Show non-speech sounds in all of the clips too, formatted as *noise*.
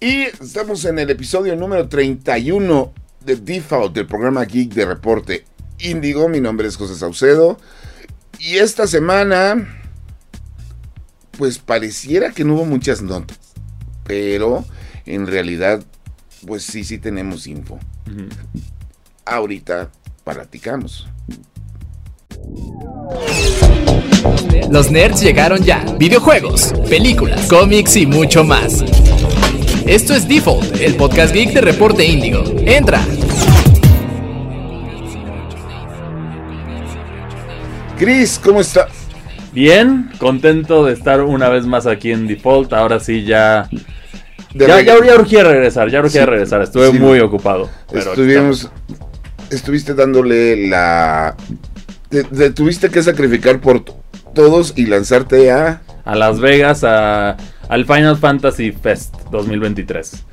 Y estamos en el episodio número 31 de Default del programa Geek de Reporte Índigo. Mi nombre es José Saucedo. Y esta semana, pues pareciera que no hubo muchas notas. Pero en realidad, pues sí, sí tenemos info. Ahorita platicamos. Los nerds llegaron ya. Videojuegos, películas, cómics y mucho más. Esto es Default, el podcast geek de Reporte Índigo. Entra. Chris, ¿cómo estás? Bien, contento de estar una vez más aquí en Default. Ahora sí ya. Ya, ya, ya urgía regresar, ya urgía Sí. regresar. Estuve Sí, muy no. ocupado. pero Estuvimos, estuviste dándole la... Te, te tuviste que sacrificar por todos y lanzarte a... A Las Vegas, a- al Final Fantasy Fest 2023.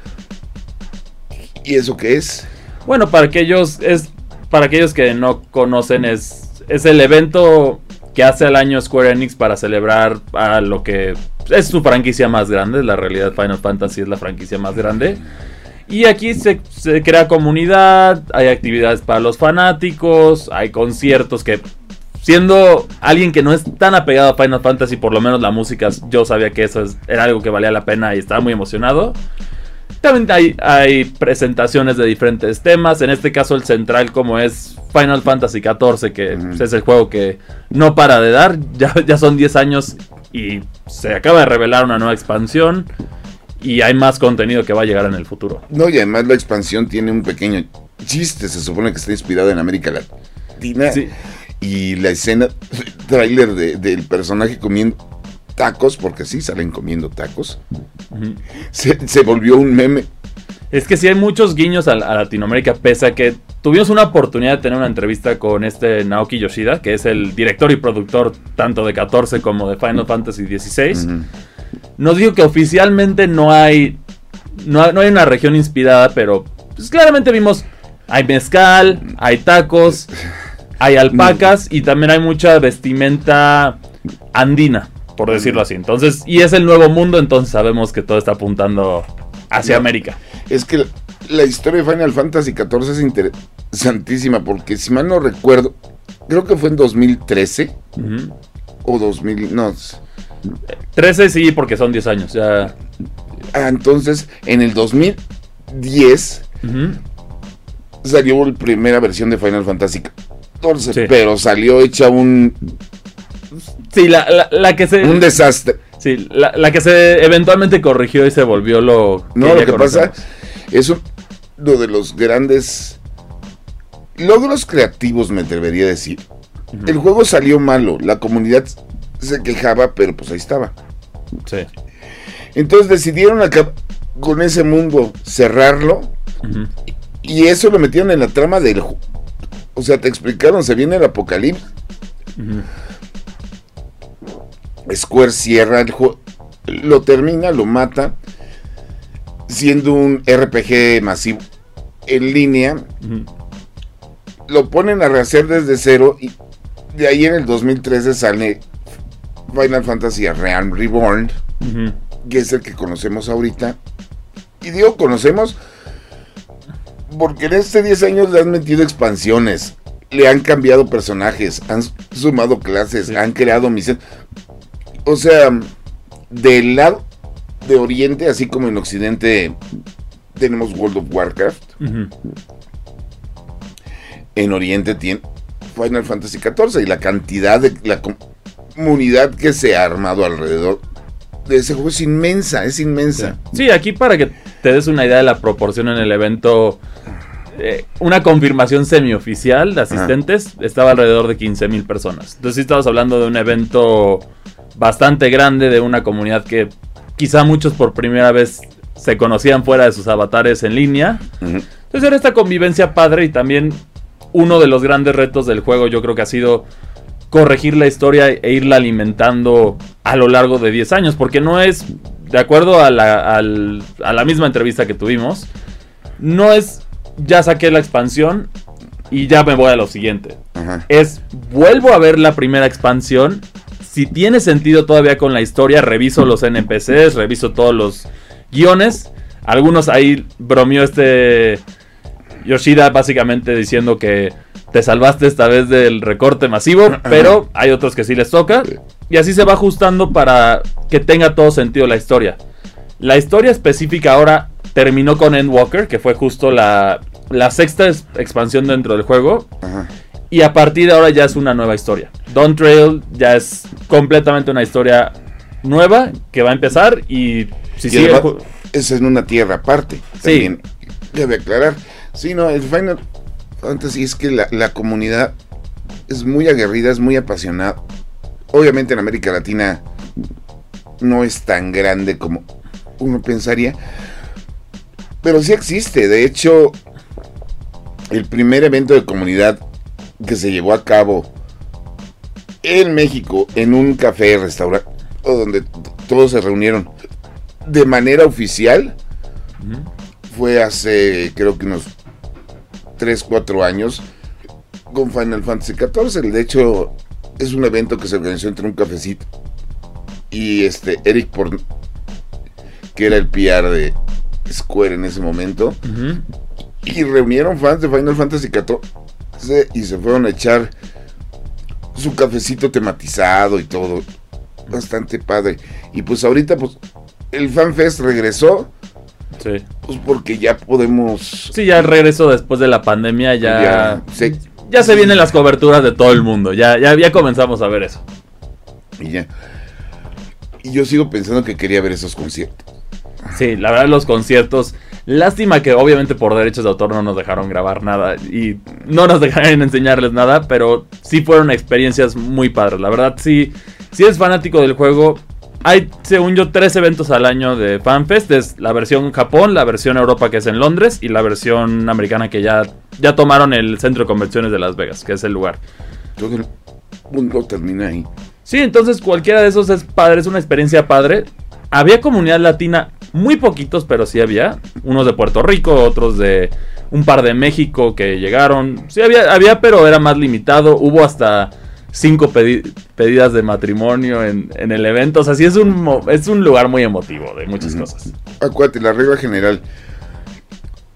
¿Y eso qué es? Bueno, para aquellos, es, para aquellos que no conocen, es, es el evento que hace al año Square Enix para celebrar a lo que es su franquicia más grande. La realidad Final Fantasy es la franquicia más grande. Y aquí se, se crea comunidad, hay actividades para los fanáticos, hay conciertos que, siendo alguien que no es tan apegado a Final Fantasy, por lo menos la música, yo sabía que eso es- era algo que valía la pena y estaba muy emocionado. También hay, hay presentaciones de diferentes temas. En este caso, el central, como es Final Fantasy XIV, que es el juego que no para de dar. *laughs* Ya, ya son 10 años y se acaba de revelar una nueva expansión. Y hay más contenido que va a llegar en el futuro. No, y además la expansión tiene un pequeño chiste, se supone que está inspirada en América Latina. Sí. Y la escena, tráiler de- del personaje comiendo tacos, porque sí salen comiendo tacos, se, se volvió un meme. Es que sí hay muchos guiños a, a Latinoamérica, pese a que tuvimos una oportunidad de tener una entrevista con este Naoki Yoshida, que es el director y productor tanto de 14 como de Final Fantasy XVI. Nos dijo que oficialmente no hay, no no hay una región inspirada, pero pues, claramente vimos, hay mezcal, hay tacos, *laughs* hay alpacas y también hay mucha vestimenta andina, por decirlo así. Entonces, y es el nuevo mundo, entonces sabemos que todo está apuntando hacia No. América. Es que la, la historia de Final Fantasy XIV es interesantísima, porque si mal no recuerdo, creo que fue en 2013 Ujú. o 2000, no. 13 sí, porque son 10 años. Ya. Ah, entonces, en el 2010 Ujú. salió la primera versión de Final Fantasy XIV, Sí. pero salió hecha un, Sí, la, la- la que se. un desastre. Sí, la, la que se eventualmente corrigió y se volvió lo. No, ya lo que pasa es uno de los grandes logros creativos, me atrevería a decir. El juego salió malo, la comunidad se quejaba, pero pues ahí estaba. Sí. Entonces decidieron acabar con ese mundo, cerrarlo, y eso lo metieron en la trama del juego. O sea, te explicaron, se viene el apocalipsis. Square cierra el juego, lo termina, lo mata, siendo un RPG masivo en línea, lo ponen a rehacer desde cero y de ahí en el 2013 sale Final Fantasy Realm Reborn, que es el que conocemos ahorita. Y digo conocemos porque en este 10 años le han metido expansiones, le han cambiado personajes, han sumado clases, Sí. han creado misiones. O sea, del lado de Oriente, así como en Occidente tenemos World of Warcraft, en Oriente tiene Final Fantasy XIV y la cantidad de la com- comunidad que se ha armado alrededor de ese juego es inmensa, es inmensa. Sí, aquí para que te des una idea de la proporción en el evento, eh, una confirmación semioficial de asistentes estaba alrededor de 15 mil personas. Entonces sí estamos hablando de un evento bastante grande, de una comunidad que quizá muchos por primera vez se conocían fuera de sus avatares en línea. Entonces era esta convivencia padre y también uno de los grandes retos del juego yo creo que ha sido corregir la historia e irla alimentando a lo largo de 10 años, porque no es, de acuerdo a la, a la misma entrevista que tuvimos, no es ya saqué la expansión y ya me voy a lo siguiente. Ajá. Es vuelvo a ver la primera expansión. Si tiene sentido todavía con la historia, reviso los NPCs, reviso todos los guiones. Algunos ahí bromeó este Yoshida básicamente diciendo que te salvaste esta vez del recorte masivo, pero hay otros que sí les toca. Y así se va ajustando para que tenga todo sentido la historia. La historia específica ahora terminó con Endwalker, que fue justo la, la sexta expansión dentro del juego. Y a partir de ahora ya es una nueva historia. Dawn Trail ya es completamente una historia nueva que va a empezar y si sigue es en una tierra aparte. También debe aclarar. Sí, no, el Final Fantasy es que la, la comunidad es muy aguerrida, es muy apasionada. Obviamente en América Latina no es tan grande como uno pensaría. Pero sí existe. De hecho, el primer evento de comunidad que se llevó a cabo en México, en un café, restaurante, donde todos se reunieron de manera oficial, fue hace creo que unos 3, 4 años con Final Fantasy XIV. De hecho, es un evento que se organizó entre un cafecito y este Eric por que era el PR de Square en ese momento. Y reunieron fans de Final Fantasy XIV y se fueron a echar su cafecito tematizado y todo. Bastante padre. Y pues ahorita, pues, el FanFest regresó. Sí. Pues porque ya podemos. Sí, ya regresó después de la pandemia. Ya. Ya, se vienen las coberturas de todo el mundo. Ya, ya, ya comenzamos a ver eso. Y ya. Y yo sigo pensando que quería ver esos conciertos. Sí, la verdad los conciertos, lástima que obviamente por derechos de autor no nos dejaron grabar nada y no nos *laughs* dejaron enseñarles nada, pero sí fueron experiencias muy padres. La verdad, sí, si es fanático del juego, hay, según yo, tres eventos al año de FanFest. Es la versión Japón, la versión Europa que es en Londres y la versión americana que ya, ya tomaron el centro de convenciones de Las Vegas, que es el lugar. Todo el mundo termina ahí. Sí, entonces cualquiera de esos es padre, es una experiencia padre. Había comunidad latina muy poquitos, pero sí había. Unos de Puerto Rico, otros de un par de México que llegaron. Sí había, había pero era más limitado. Hubo hasta cinco pedidas de matrimonio en, el evento. O sea, sí es un, es un lugar muy emotivo de muchas cosas. Acuérdate, la regla general.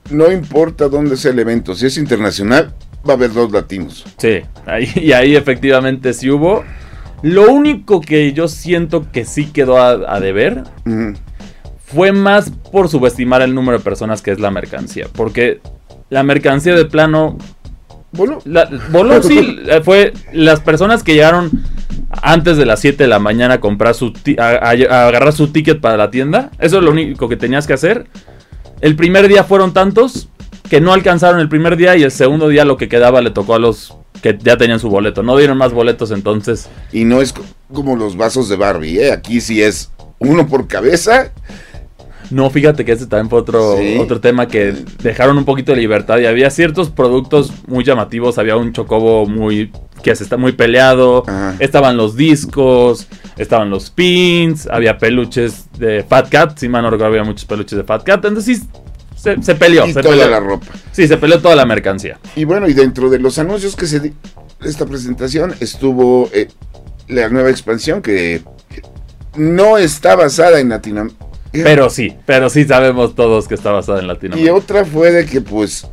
No importa dónde sea el evento, si es internacional, va a haber dos latinos. Sí, ahí, y ahí efectivamente sí hubo. Lo único que yo siento que sí quedó a, deber fue más por subestimar el número de personas que es la mercancía. Porque la mercancía de plano. ¿Voló? voló, sí. *laughs* Eh, fue las personas que llegaron antes de las 7 de la mañana a comprar su a, agarrar su ticket para la tienda. Eso es lo único que tenías que hacer. El primer día fueron tantos que no alcanzaron el primer día y el segundo día lo que quedaba le tocó a los que ya tenían su boleto. No dieron más boletos entonces. Y no es como los vasos de Barbie, ¿eh? Aquí sí es uno por cabeza no, fíjate que ese también fue otro, otro tema que dejaron un poquito de libertad y había ciertos productos muy llamativos. Había un chocobo muy que se está muy peleado. Estaban los discos, estaban los pins, había peluches de Fat Cat. Si mal no recuerdo, había muchos peluches de Fat Cat. Entonces sí, se, peleó. Y se toda la ropa. Sí, se peleó toda la mercancía. Y bueno, y dentro de los anuncios que se di esta presentación estuvo eh, la nueva expansión que no está basada en Latinoamérica pero sí, pero sí sabemos todos que está basada en Latinoamérica. Y otra fue de que pues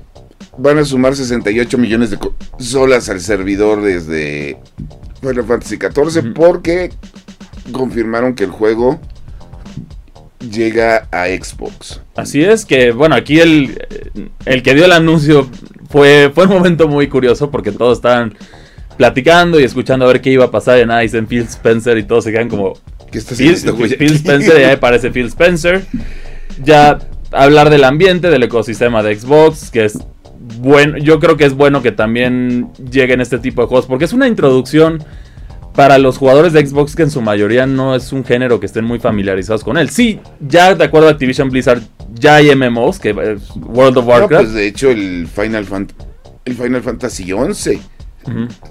van a sumar 68 millones de solas al servidor desde Final Fantasy XIV porque confirmaron que el juego llega a Xbox. Así es que, bueno, aquí el, el que dio el anuncio fue, fue un momento muy curioso porque todos estaban platicando y escuchando a ver qué iba a pasar en Ice en Phil Spencer y todos se quedan como, Phil, Spencer, ya aparece Phil Spencer. Ya hablar del ambiente, del ecosistema de Xbox, que es bueno. Yo creo que es bueno que también lleguen este tipo de juegos, porque es una introducción para los jugadores de Xbox que en su mayoría no es un género que estén muy familiarizados con él. Sí, ya de acuerdo a Activision Blizzard, ya hay MMOs, que es World of Warcraft. pues de hecho el Final, el Final Fantasy 11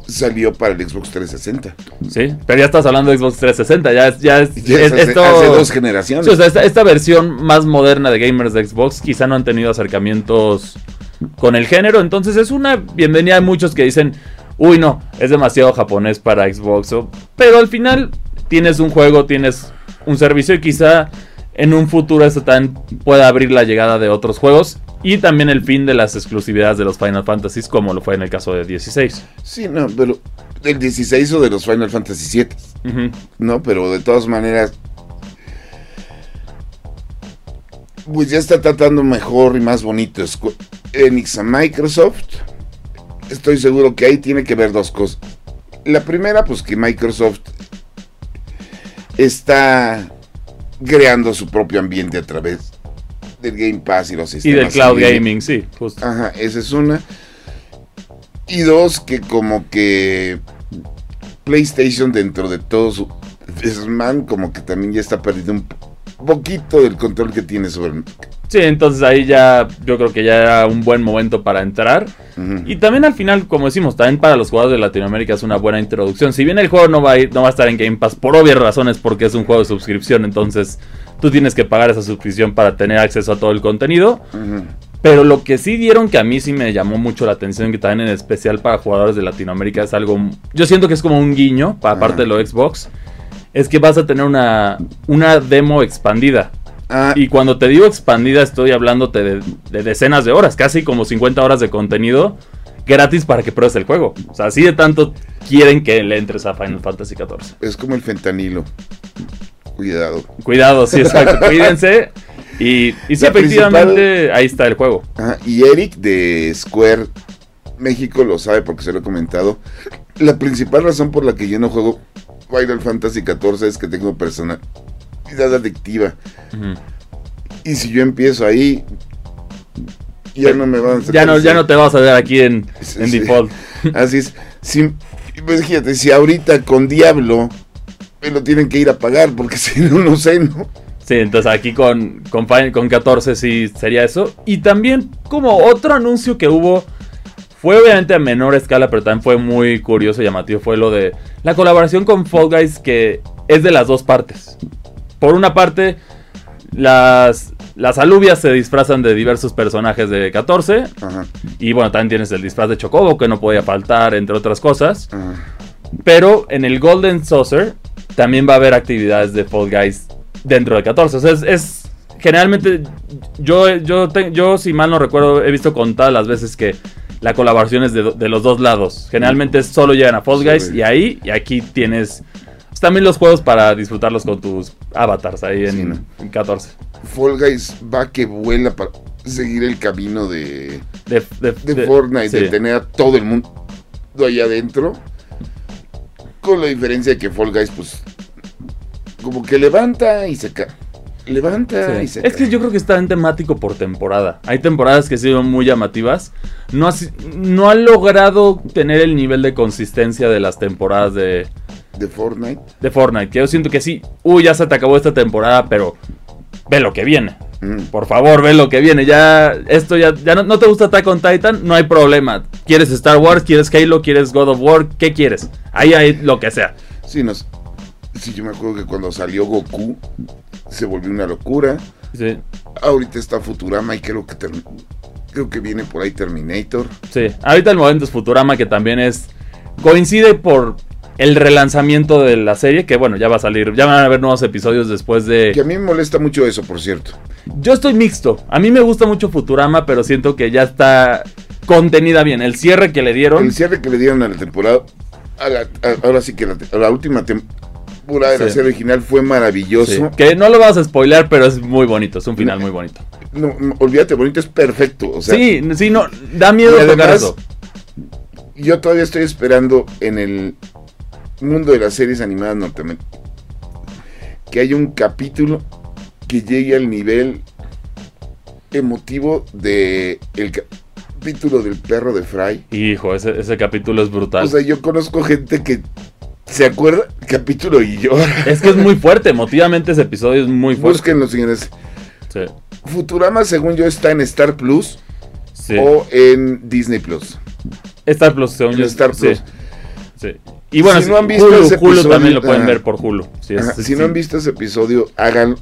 salió para el Xbox 360. Sí, pero ya estás hablando de Xbox 360, ya es, ya es, hace, dos generaciones. esta, versión más moderna de gamers de Xbox quizá no han tenido acercamientos con el género, entonces es una bienvenida a muchos que dicen, uy no, es demasiado japonés para Xbox, pero al final tienes un juego, tienes un servicio y quizá en un futuro esto también puede abrir la llegada de otros juegos y también el fin de las exclusividades de los Final Fantasies como lo fue en el caso de 16. Sí, no, pero del 16 o de los Final Fantasy 7. Ujú. No, pero de todas maneras. Pues ya está tratando mejor y más bonito Enix a Microsoft. Estoy seguro que ahí tiene que ver dos cosas. La primera, pues que Microsoft está creando su propio ambiente a través del Game Pass y los Y sistemas. del cloud gaming, sí, justo. Ajá, esa es una. Y dos, que como que PlayStation dentro de todo su desmán, como que también ya está perdiendo un po- poquito del control que tiene sobre el... Sí, entonces ahí ya yo creo que ya era un buen momento para entrar. Y también al final, como decimos, también para los jugadores de Latinoamérica es una buena introducción. Si bien el juego no va a ir, no va a estar en Game Pass por obvias razones, porque es un juego de suscripción, entonces tú tienes que pagar esa suscripción para tener acceso a todo el contenido. Pero lo que sí dieron que a mí sí me llamó mucho la atención, que también en especial para jugadores de Latinoamérica es algo, yo siento que es como un guiño, para parte de lo Xbox, es que vas a tener una, una demo expandida. Ah, Y cuando te digo expandida, estoy hablándote de, de decenas de horas, casi como 50 horas de contenido gratis para que pruebes el juego. O sea, así de tanto quieren que le entres a Final Fantasy XIV. es como el fentanilo. Cuidado. Cuidado, sí, exacto, *laughs* cuídense. Y, y sí, La efectivamente, ahí está el juego. Ajá, Y Eric de Square México lo sabe porque se lo he comentado. La principal razón por la que yo no juego Final Fantasy XIV es que tengo personalidad adictiva. Y si yo empiezo ahí, ya no me van a Ya no, ya no te vas a ver aquí en, Sí, en sí. default. *laughs* Así es. Si, pues fíjate, si ahorita con Diablo me lo tienen que ir a pagar, porque *laughs* si no, no sé, ¿no? Sí, entonces aquí con, con, con 14 sí sería eso. Y también como otro anuncio que hubo, fue obviamente a menor escala, pero también fue muy curioso y llamativo, fue lo de la colaboración con Fall Guys que es de las dos partes. Por una parte, las, las alubias se disfrazan de diversos personajes de 14. Ajá, Y bueno, también tienes el disfraz de Chocobo que no podía faltar, entre otras cosas. ajá. Pero en el Golden Saucer también va a haber actividades de Fall Guys dentro de 14. O sea, es, es- generalmente yo, yo, te- yo, si mal no recuerdo, he visto contadas las veces que la colaboración es de, de los dos lados. Generalmente solo llegan a Fall Guys y ahí, y aquí tienes también los juegos para disfrutarlos con tus avatars ahí en, Sí, ¿no? en 14. Fall Guys va que vuela para seguir el camino de, De, de- de Fortnite, sí. de tener a todo el mundo ahí adentro. Con la diferencia de que Fall Guys, pues, como que levanta y se cae. Levanta Sí. y se Es que yo creo que está en temático por temporada. Hay temporadas que han sido muy llamativas. No ha, no ha logrado tener el nivel de consistencia de las temporadas de, De Fortnite. de Fortnite. Que yo siento que sí. Uy, ya se te acabó esta temporada, pero ve lo que viene. Mm. Por favor, ve lo que viene. Ya, esto ya, ya no, no te gusta Attack on Titan, no hay problema. ¿Quieres Star Wars? ¿Quieres Halo? ¿Quieres God of War? ¿Qué quieres? Ahí hay lo que sea. Sí, nos, sí, yo me acuerdo que cuando salió Goku se volvió una locura. Sí, Ahorita está Futurama y creo que creo que viene por ahí Terminator. sí. Ahorita el momento es Futurama, que también es. Coincide por el relanzamiento de la serie, que bueno, ya va a salir. Ya van a haber nuevos episodios después Que de. a mí me molesta mucho eso, por cierto. Yo estoy mixto. A mí me gusta mucho Futurama, pero siento que ya está contenida bien. El cierre que le dieron. El cierre que le dieron a la temporada, a la- a- ahora sí que la, a la última temporada de la serie original fue maravilloso. Sí, que no lo vas a spoilear, pero es muy bonito. Es un final muy bonito. No, olvídate, bonito es perfecto. O sea, sí, sí, no. Da miedo tocar eso. yo todavía estoy esperando en el mundo de las series animadas norteamericanas que haya un capítulo que llegue al nivel emotivo de el capítulo del perro de Fry. Hijo, ese, ese capítulo es brutal. O sea, yo conozco gente que se acuerda capítulo y llora. es que es muy fuerte. Emotivamente ese episodio es muy fuerte. Búsquenlo, señores. Sí, Futurama, según yo, está en Star Plus sí. o en Disney Plus. Star Plus, según En yo. Star Plus. sí. Y bueno, Si no han visto Hulu, ese Hulu episodio, también lo pueden ver por Hulu. Es- Ajá, si no han visto ese episodio, háganlo.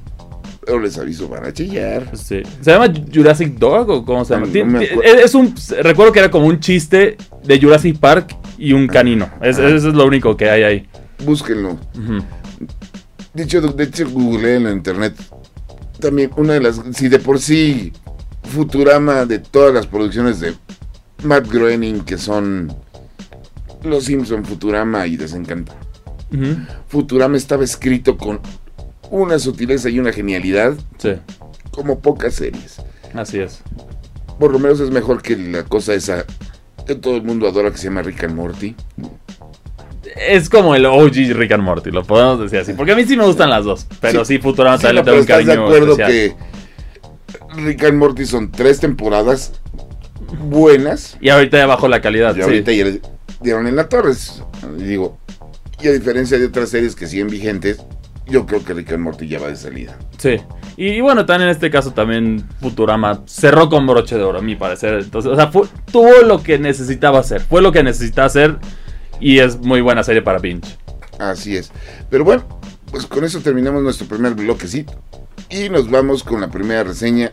Pero les aviso, van a chillar. Sí. ¿Se llama Jurassic Dog o cómo se llama? No acuerdo. es un. Recuerdo que era como un chiste de Jurassic Park y un canino. Es- Ajá. eso es lo único que hay ahí. Búsquenlo. Hecho, de hecho, googleé en la internet también una de las, si de por sí Futurama de todas las producciones de Matt Groening que son Los Simpson, Futurama y Desencanta. Ujú. Futurama estaba escrito con una sutileza y una genialidad Sí, como pocas series. así es. Por lo menos es mejor que la cosa esa que todo el mundo adora que se llama Rick and Morty. Es como el OG Rick and Morty, lo podemos decir así. Porque a mí sí me gustan las dos. Pero sí, Futurama Sí, también no, un estás de cariño acuerdo especial. que Rick and Morty son tres temporadas buenas Y ahorita ya bajó la calidad. y sí. ahorita ya dieron en la torre. Y digo, y a diferencia de otras series que siguen vigentes, yo creo que Rick and Morty ya va de salida. Sí. Y, y bueno, también en este caso también Futurama cerró con broche de oro, a mi parecer. Entonces, o sea, fue- tuvo lo que necesitaba hacer. Fue lo que necesitaba hacer. Y es muy buena serie para binge. Así es. Pero bueno, pues con eso terminamos nuestro primer bloquecito. Y nos vamos con la primera reseña,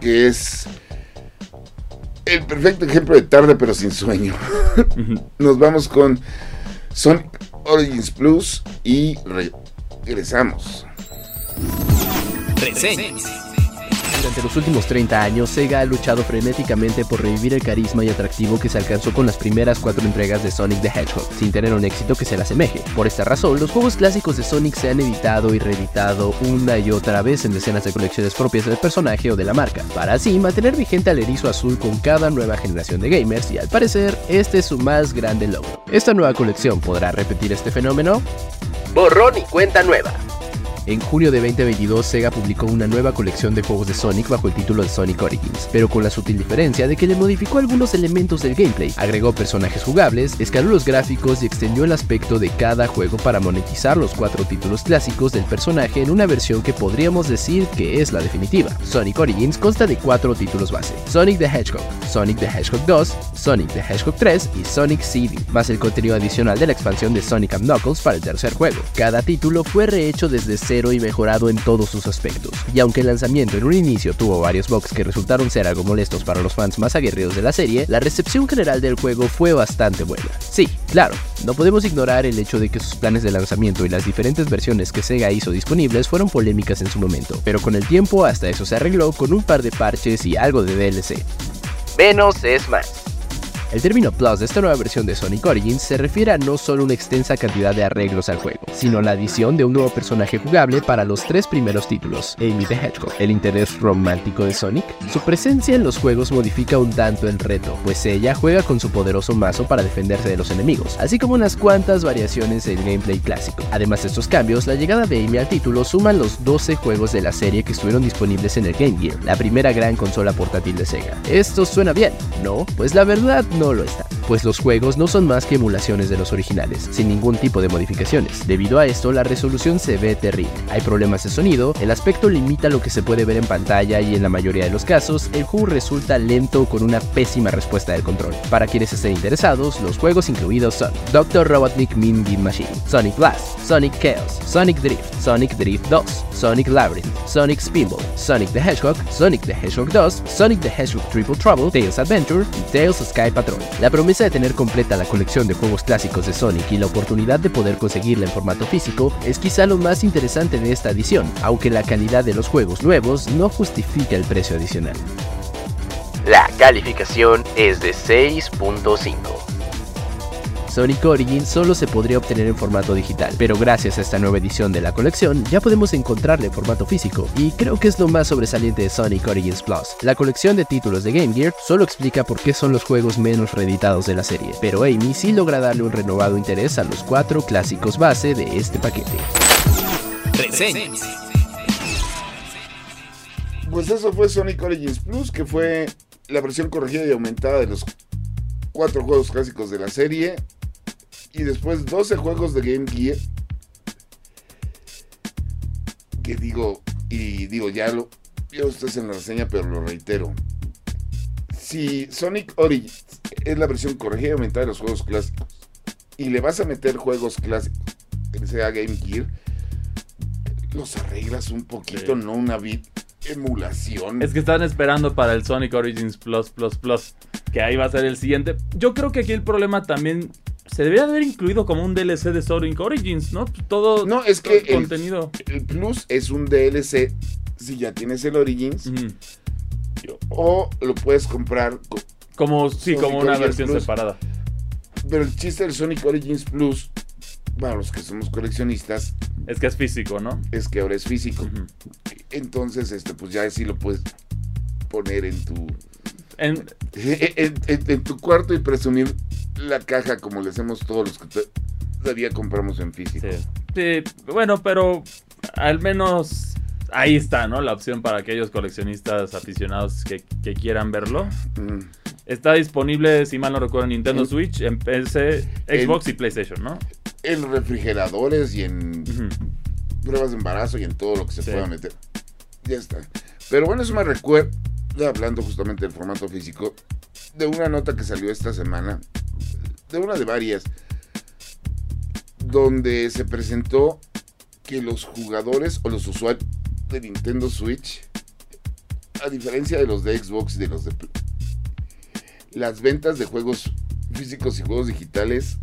que es el perfecto ejemplo de tarde pero sin sueño. nos vamos con Sonic Origins Plus y re- regresamos. Reseñas. Durante los últimos 30 años, Sega ha luchado frenéticamente por revivir el carisma y atractivo que se alcanzó con las primeras cuatro entregas de Sonic the Hedgehog, sin tener un éxito que se le asemeje. Por esta razón, los juegos clásicos de Sonic se han editado y reeditado una y otra vez en decenas de colecciones propias del personaje o de la marca, para así mantener vigente al erizo azul con cada nueva generación de gamers y al parecer, este es su más grande logro. ¿Esta nueva colección podrá repetir este fenómeno? Borrón y cuenta nueva. En junio de 2022, Sega publicó una nueva colección de juegos de Sonic bajo el título de Sonic Origins, pero con la sutil diferencia de que le modificó algunos elementos del gameplay, agregó personajes jugables, escaló los gráficos y extendió el aspecto de cada juego para monetizar los cuatro títulos clásicos del personaje en una versión que podríamos decir que es la definitiva. Sonic Origins consta de cuatro títulos base: Sonic the Hedgehog, Sonic the Hedgehog 2, Sonic the Hedgehog 3 y Sonic CD, más el contenido adicional de la expansión de Sonic Knuckles para el tercer juego. Cada título fue rehecho desde cero y mejorado en todos sus aspectos. Y aunque el lanzamiento en un inicio tuvo varios bugs que resultaron ser algo molestos para los fans más aguerridos de la serie, la recepción general del juego fue bastante buena. Sí, claro, no podemos ignorar el hecho de que sus planes de lanzamiento y las diferentes versiones que Sega hizo disponibles fueron polémicas en su momento, pero con el tiempo hasta eso se arregló con un par de parches y algo de DLC. Menos es más. El término Plus de esta nueva versión de Sonic Origins se refiere a no solo una extensa cantidad de arreglos al juego, sino la adición de un nuevo personaje jugable para los tres primeros títulos, Amy the Hedgehog, el interés romántico de Sonic. Su presencia en los juegos modifica un tanto el reto, pues ella juega con su poderoso mazo para defenderse de los enemigos, así como unas cuantas variaciones del gameplay clásico. Además de estos cambios, la llegada de Amy al título suman los 12 juegos de la serie que estuvieron disponibles en el Game Gear, la primera gran consola portátil de Sega. Esto suena bien, ¿no? Pues la verdad no lo está, pues los juegos no son más que emulaciones de los originales, sin ningún tipo de modificaciones. Debido a esto, la resolución se ve terrible. Hay problemas de sonido, el aspecto limita lo que se puede ver en pantalla y en la mayoría de los casos, el juego resulta lento con una pésima respuesta del control. Para quienes estén interesados, los juegos incluidos son Dr. Robotnik Mean Bean Machine, Sonic Blast, Sonic Chaos, Sonic Drift, Sonic Drift 2, Sonic Labyrinth, Sonic Spinball, Sonic the Hedgehog, Sonic the Hedgehog 2, Sonic the Hedgehog Triple Trouble, Tails Adventure y Tails Sky Patrol. De tener completa la colección de juegos clásicos de Sonic y la oportunidad de poder conseguirla en formato físico es quizá lo más interesante de esta edición, aunque la calidad de los juegos nuevos no justifica el precio adicional. La calificación es de 6.5. Sonic Origins solo se podría obtener en formato digital, pero gracias a esta nueva edición de la colección ya podemos encontrarla en formato físico, y creo que es lo más sobresaliente de Sonic Origins Plus. La colección de títulos de Game Gear solo explica por qué son los juegos menos reeditados de la serie, pero Amy sí logra darle un renovado interés a los cuatro clásicos base de este paquete. Reseñas. Pues eso fue Sonic Origins Plus, que fue la versión corregida y aumentada de los cuatro juegos clásicos de la serie. Y después 12 juegos de Game Gear. Que digo, y digo, ya lo, ya ustedes en la reseña, pero lo reitero. Si Sonic Origins es la versión corregida y aumentada de los juegos clásicos, y le vas a meter juegos clásicos que sea Game Gear, los arreglas un poquito, Sí. no una bit emulación. Es que están esperando para el Sonic Origins Plus Plus Plus. Que ahí va a ser el siguiente. Yo creo que aquí el problema también. Se debería de haber incluido como un DLC de Sonic Origins, ¿no? Todo. No, es todo que el contenido. El Plus es un DLC si ya tienes el Origins, o lo puedes comprar. co- Como, sí, Sonic como una Origins versión Plus. separada. Pero el chiste del Sonic Origins Plus, para los que somos coleccionistas, Es que es físico, ¿no? es que ahora es físico. Entonces, este, pues ya sí lo puedes poner en tu En- en, en- en tu cuarto y presumir la caja como le hacemos todos los que to- todavía compramos en físico. sí. Sí, bueno, pero al menos ahí está, ¿no? La opción para aquellos coleccionistas aficionados que, que quieran verlo. Mm. Está disponible, si mal no recuerdo, en Nintendo En- Switch, en PC, en- Xbox y PlayStation, ¿no? En refrigeradores y en pruebas de embarazo y en todo lo que se Sí. pueda meter. Ya está. Pero bueno, eso me recuerda, hablando justamente del formato físico, de una nota que salió esta semana, de una de varias, donde se presentó que los jugadores o los usuarios de Nintendo Switch, a diferencia de los de Xbox y de los de Play, las ventas de juegos físicos y juegos digitales,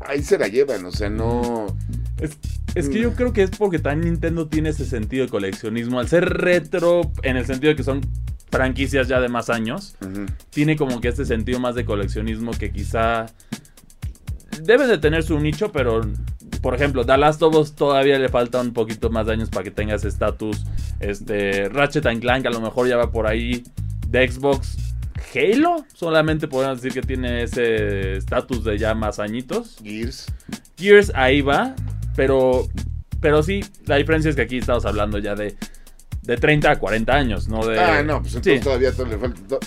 ahí se la llevan, o sea, no... Es, es que yo creo que es porque también Nintendo tiene ese sentido de coleccionismo. Al ser retro, en el sentido de que son franquicias ya de más años, tiene como que este sentido más de coleccionismo que quizá debe de tener su nicho, pero por ejemplo, The Last of Us todavía le falta un poquito más de años para que tenga ese estatus. Este, Ratchet and Clank a lo mejor ya va por ahí. De Xbox, Halo solamente podemos decir que tiene ese estatus de ya más añitos. Gears. Gears ahí va, pero, pero sí, la diferencia es que aquí estamos hablando ya de, de 30 a 40 años, no de... ah, no, pues entonces sí, todavía todo le falta. to-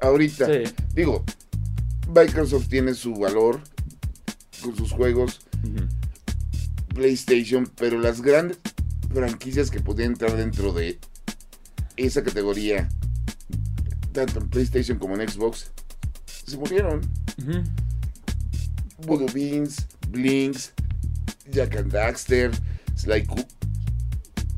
Ahorita, sí. digo, Microsoft tiene su valor con sus juegos. PlayStation, pero las grandes franquicias que podían entrar dentro de esa categoría, tanto en PlayStation como en Xbox, se murieron. Voodoo Beans, Blinks, Jack and Daxter, Sly Cooper.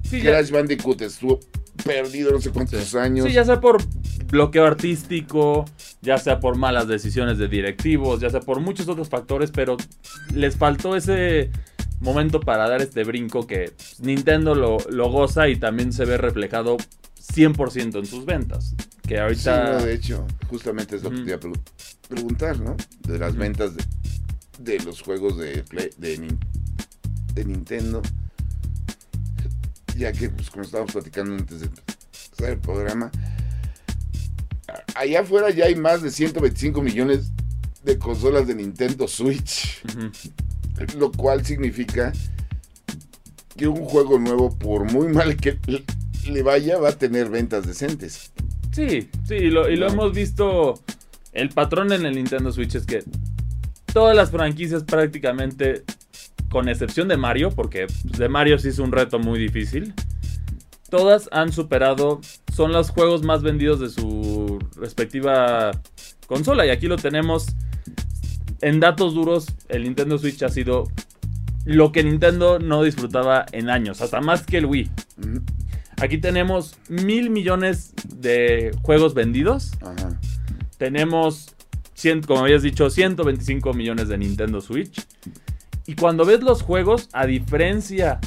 Sí, ya- Crash Bandicoot estuvo perdido no sé cuántos años. Sí, ya sea por bloqueo artístico, ya sea por malas decisiones de directivos, ya sea por muchos otros factores, pero les faltó ese momento para dar este brinco que Nintendo lo, lo goza y también se ve reflejado 100% en sus ventas. Que Sí, ahorita... no, de hecho, justamente es lo que Ujú. te iba a pregu- preguntar, ¿no? De las ventas de, de los juegos de, Play- de, de Nintendo. Ya que, pues, como estábamos platicando antes de empezar el programa, allá afuera ya hay más de 125 millones de consolas de Nintendo Switch, lo cual significa que un juego nuevo, por muy mal que le- le vaya, va a tener ventas decentes. Sí, sí, y lo, y lo No. hemos visto. El patrón en el Nintendo Switch es que todas las franquicias prácticamente, con excepción de Mario, porque pues, de Mario sí es un reto muy difícil, todas han superado, son los juegos más vendidos de su respectiva consola. Y aquí lo tenemos en datos duros, el Nintendo Switch ha sido lo que Nintendo no disfrutaba en años, hasta más que el Wii. Aquí tenemos mil millones de juegos vendidos. Ajá. Tenemos, como habías dicho, 125 millones de Nintendo Switch. Y cuando ves los juegos, a diferencia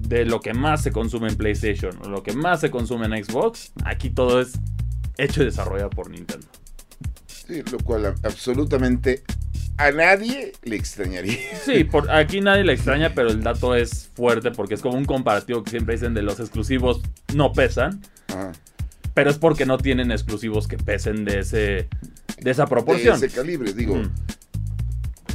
de lo que más se consume en PlayStation o lo que más se consume en Xbox, aquí todo es hecho y desarrollado por Nintendo. Sí, lo cual absolutamente a nadie le extrañaría. Sí, por, aquí nadie le extraña, pero el dato es fuerte porque es como un comparativo que siempre dicen de los exclusivos no pesan. Ajá. Pero es porque no tienen exclusivos que pesen de ese de esa De proporción. ese calibre, digo, Mm.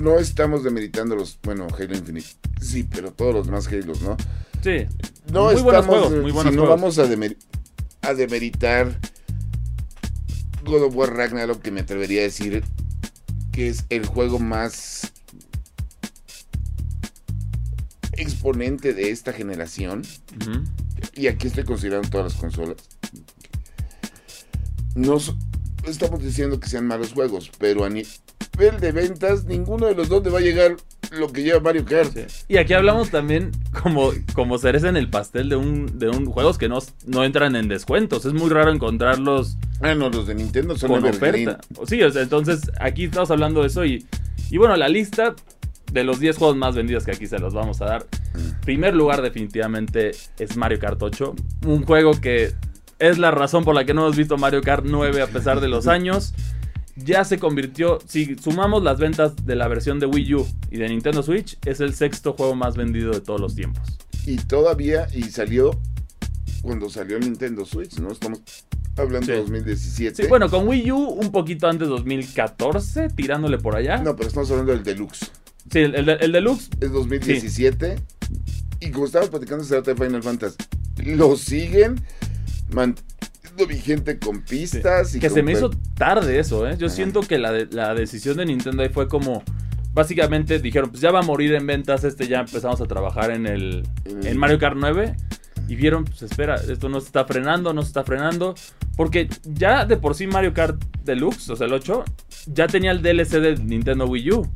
No estamos demeritando los, bueno, Halo Infinite, sí, pero todos los más Halos, ¿no? Sí. No muy buenos estamos, juegos, muy buenos si no juegos. vamos a, demer- a demeritar God of War Ragnarok, que me atrevería a decir que es el juego más exponente de esta generación. Y aquí estoy considerando todas las consolas. No estamos diciendo que sean malos juegos, pero a nivel de ventas, ninguno de los dos le va a llegar lo que lleva Mario Kart. Sí. Y aquí hablamos también como, como cereza en el pastel de un, de un juegos que no, no entran en descuentos. Es muy raro encontrarlos Ah, no, los de Nintendo son con oferta. Sí, o sea, entonces aquí estamos hablando de eso y, y bueno, la lista de los 10 juegos más vendidos que aquí se los vamos a dar. Primer lugar definitivamente es Mario Kart 8. Un juego que es la razón por la que no hemos visto Mario Kart 9 a pesar de los *laughs* años. Ya se convirtió, si sumamos las ventas de la versión de Wii U y de Nintendo Switch, es el sexto juego más vendido de todos los tiempos. Y todavía, y salió cuando salió Nintendo Switch, ¿no? Estamos hablando Sí. de 2017. Sí, bueno, con Wii U un poquito antes de 2014, tirándole por allá. No, pero estamos hablando del Deluxe. Sí, el, el- el Deluxe Es 2017. Y como estábamos platicando hace rato de Final Fantasy, lo siguen manteniendo vigente con pistas. y Que con se me hizo tarde eso, ¿eh? Yo Ajá. siento que la, de- la decisión de Nintendo ahí fue como. Básicamente dijeron, pues ya va a morir en ventas, este ya empezamos a trabajar en el Mm. en Mario Kart 9 y vieron, pues espera, esto no se está frenando, no se está frenando, porque ya de por sí Mario Kart Deluxe, o sea, el 8, ya tenía el DLC de Nintendo Wii U.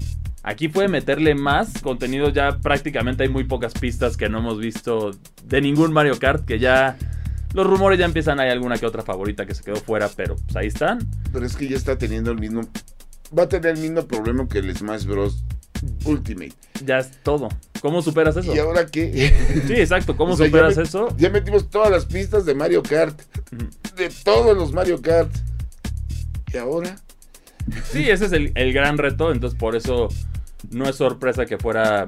Aquí puede meterle más contenido, ya prácticamente hay muy pocas pistas que no hemos visto de ningún Mario Kart, que ya los rumores ya empiezan, hay alguna que otra favorita que se quedó fuera, pero pues ahí están. Pero es que ya está teniendo el mismo. Va a tener el mismo problema que el Smash Bros. Ultimate. Ya es todo. ¿Cómo superas eso? ¿Y ahora qué? *laughs* Sí, exacto. ¿Cómo O sea, ya superas eso? Ya metimos todas las pistas de Mario Kart. De todos los Mario Kart. ¿Y ahora? Sí, ese es el, el gran reto. Entonces, por eso no es sorpresa que fuera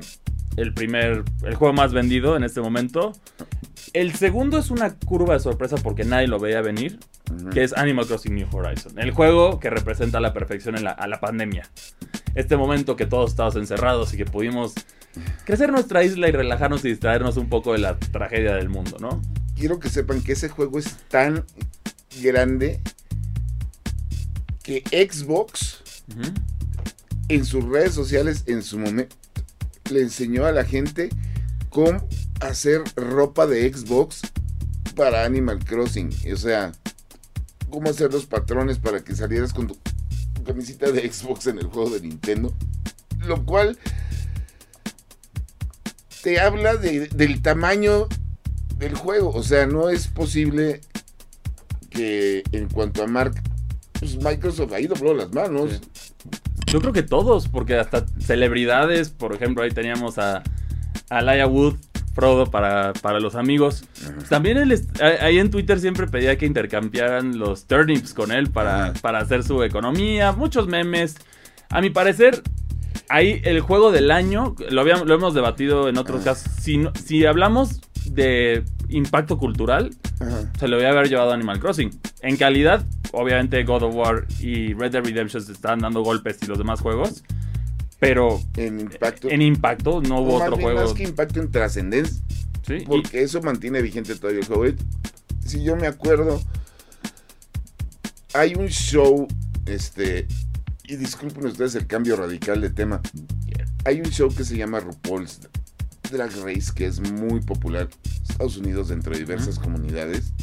el primer, el juego más vendido en este momento. El segundo es una curva de sorpresa porque nadie lo veía venir, que es Animal Crossing New Horizon. El juego que representa a la perfección en la, a la pandemia. Este momento que todos estábamos encerrados y que pudimos crecer nuestra isla y relajarnos y distraernos un poco de la tragedia del mundo, ¿no? Quiero que sepan que ese juego es tan grande que Xbox en sus redes sociales en su momento le enseñó a la gente cómo hacer ropa de Xbox para Animal Crossing. O sea, cómo hacer los patrones para que salieras con tu camisita de Xbox en el juego de Nintendo. Lo cual te habla de- del tamaño del juego. O sea, no es posible que en cuanto a Mark, pues Microsoft ahí dobló las manos. Yo creo que todos, porque hasta celebridades, por ejemplo, ahí teníamos a, a Laia Wood, Frodo para, para los amigos. También él ahí en Twitter siempre pedía que intercambiaran los turnips con él para, para hacer su economía, muchos memes. A mi parecer, ahí el juego del año, lo, habíamos, lo hemos debatido en otros casos, si, si hablamos de impacto cultural, se lo voy a haber llevado a Animal Crossing. En calidad, obviamente God of War y Red Dead Redemption se están dando golpes y los demás juegos. Pero En impacto. en impacto no hubo más otro bien juego. Más que impacto en trascendencia. ¿sí? Y- Porque eso mantiene vigente todavía el juego. Si yo me acuerdo, hay un show, este, y disculpen ustedes el cambio radical de tema. Hay un show que se llama RuPaul's Drag Race, que es muy popular en Estados Unidos dentro de diversas comunidades.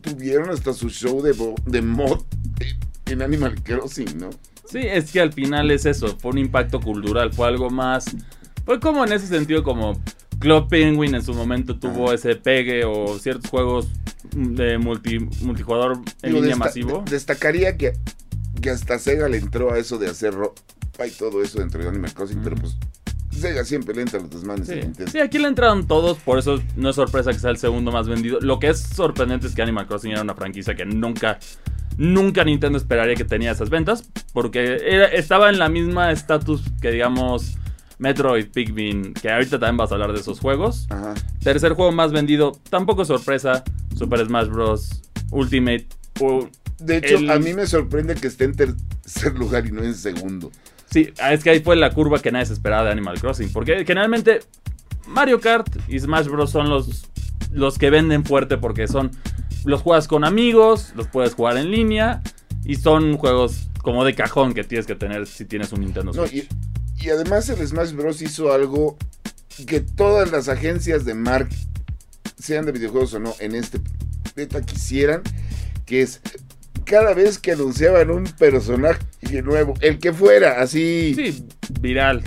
Tuvieron hasta su show de, de mod en Animal Crossing, ¿no? Sí, es que al final es eso, fue un impacto cultural, fue algo más... Fue como en ese sentido como Club Penguin en su momento tuvo ese pegue o ciertos juegos de multi, multijugador en Digo, línea desta- masivo. de- destacaría que, que hasta Sega le entró a eso de hacer ropa y todo eso dentro de Animal Crossing, pero pues Siempre le entra a los desmanes Sí. Aquí le entraron todos, por eso no es sorpresa que sea el segundo más vendido. Lo que es sorprendente es que Animal Crossing era una franquicia que nunca, nunca Nintendo esperaría que tenía esas ventas, porque era- estaba en la misma estatus que digamos Metroid, Pikmin, que ahorita también vas a hablar de esos juegos. Ajá. Tercer juego más vendido, tampoco es sorpresa, Super Smash Bros. Ultimate. o- De hecho, El- a mí me sorprende que esté en tercer lugar y no en segundo. Sí, es que ahí fue la curva que nadie se esperaba de Animal Crossing. Porque generalmente Mario Kart y Smash Bros. son los, los que venden fuerte porque son. Los juegas con amigos, los puedes jugar en línea. Y son juegos como de cajón que tienes que tener si tienes un Nintendo No, Switch. y, y además el Smash Bros. hizo algo que todas las agencias de Mark, sean de videojuegos o no, en este beta quisieran, que es cada vez que anunciaban un personaje nuevo, el que fuera, así, Sí, viral.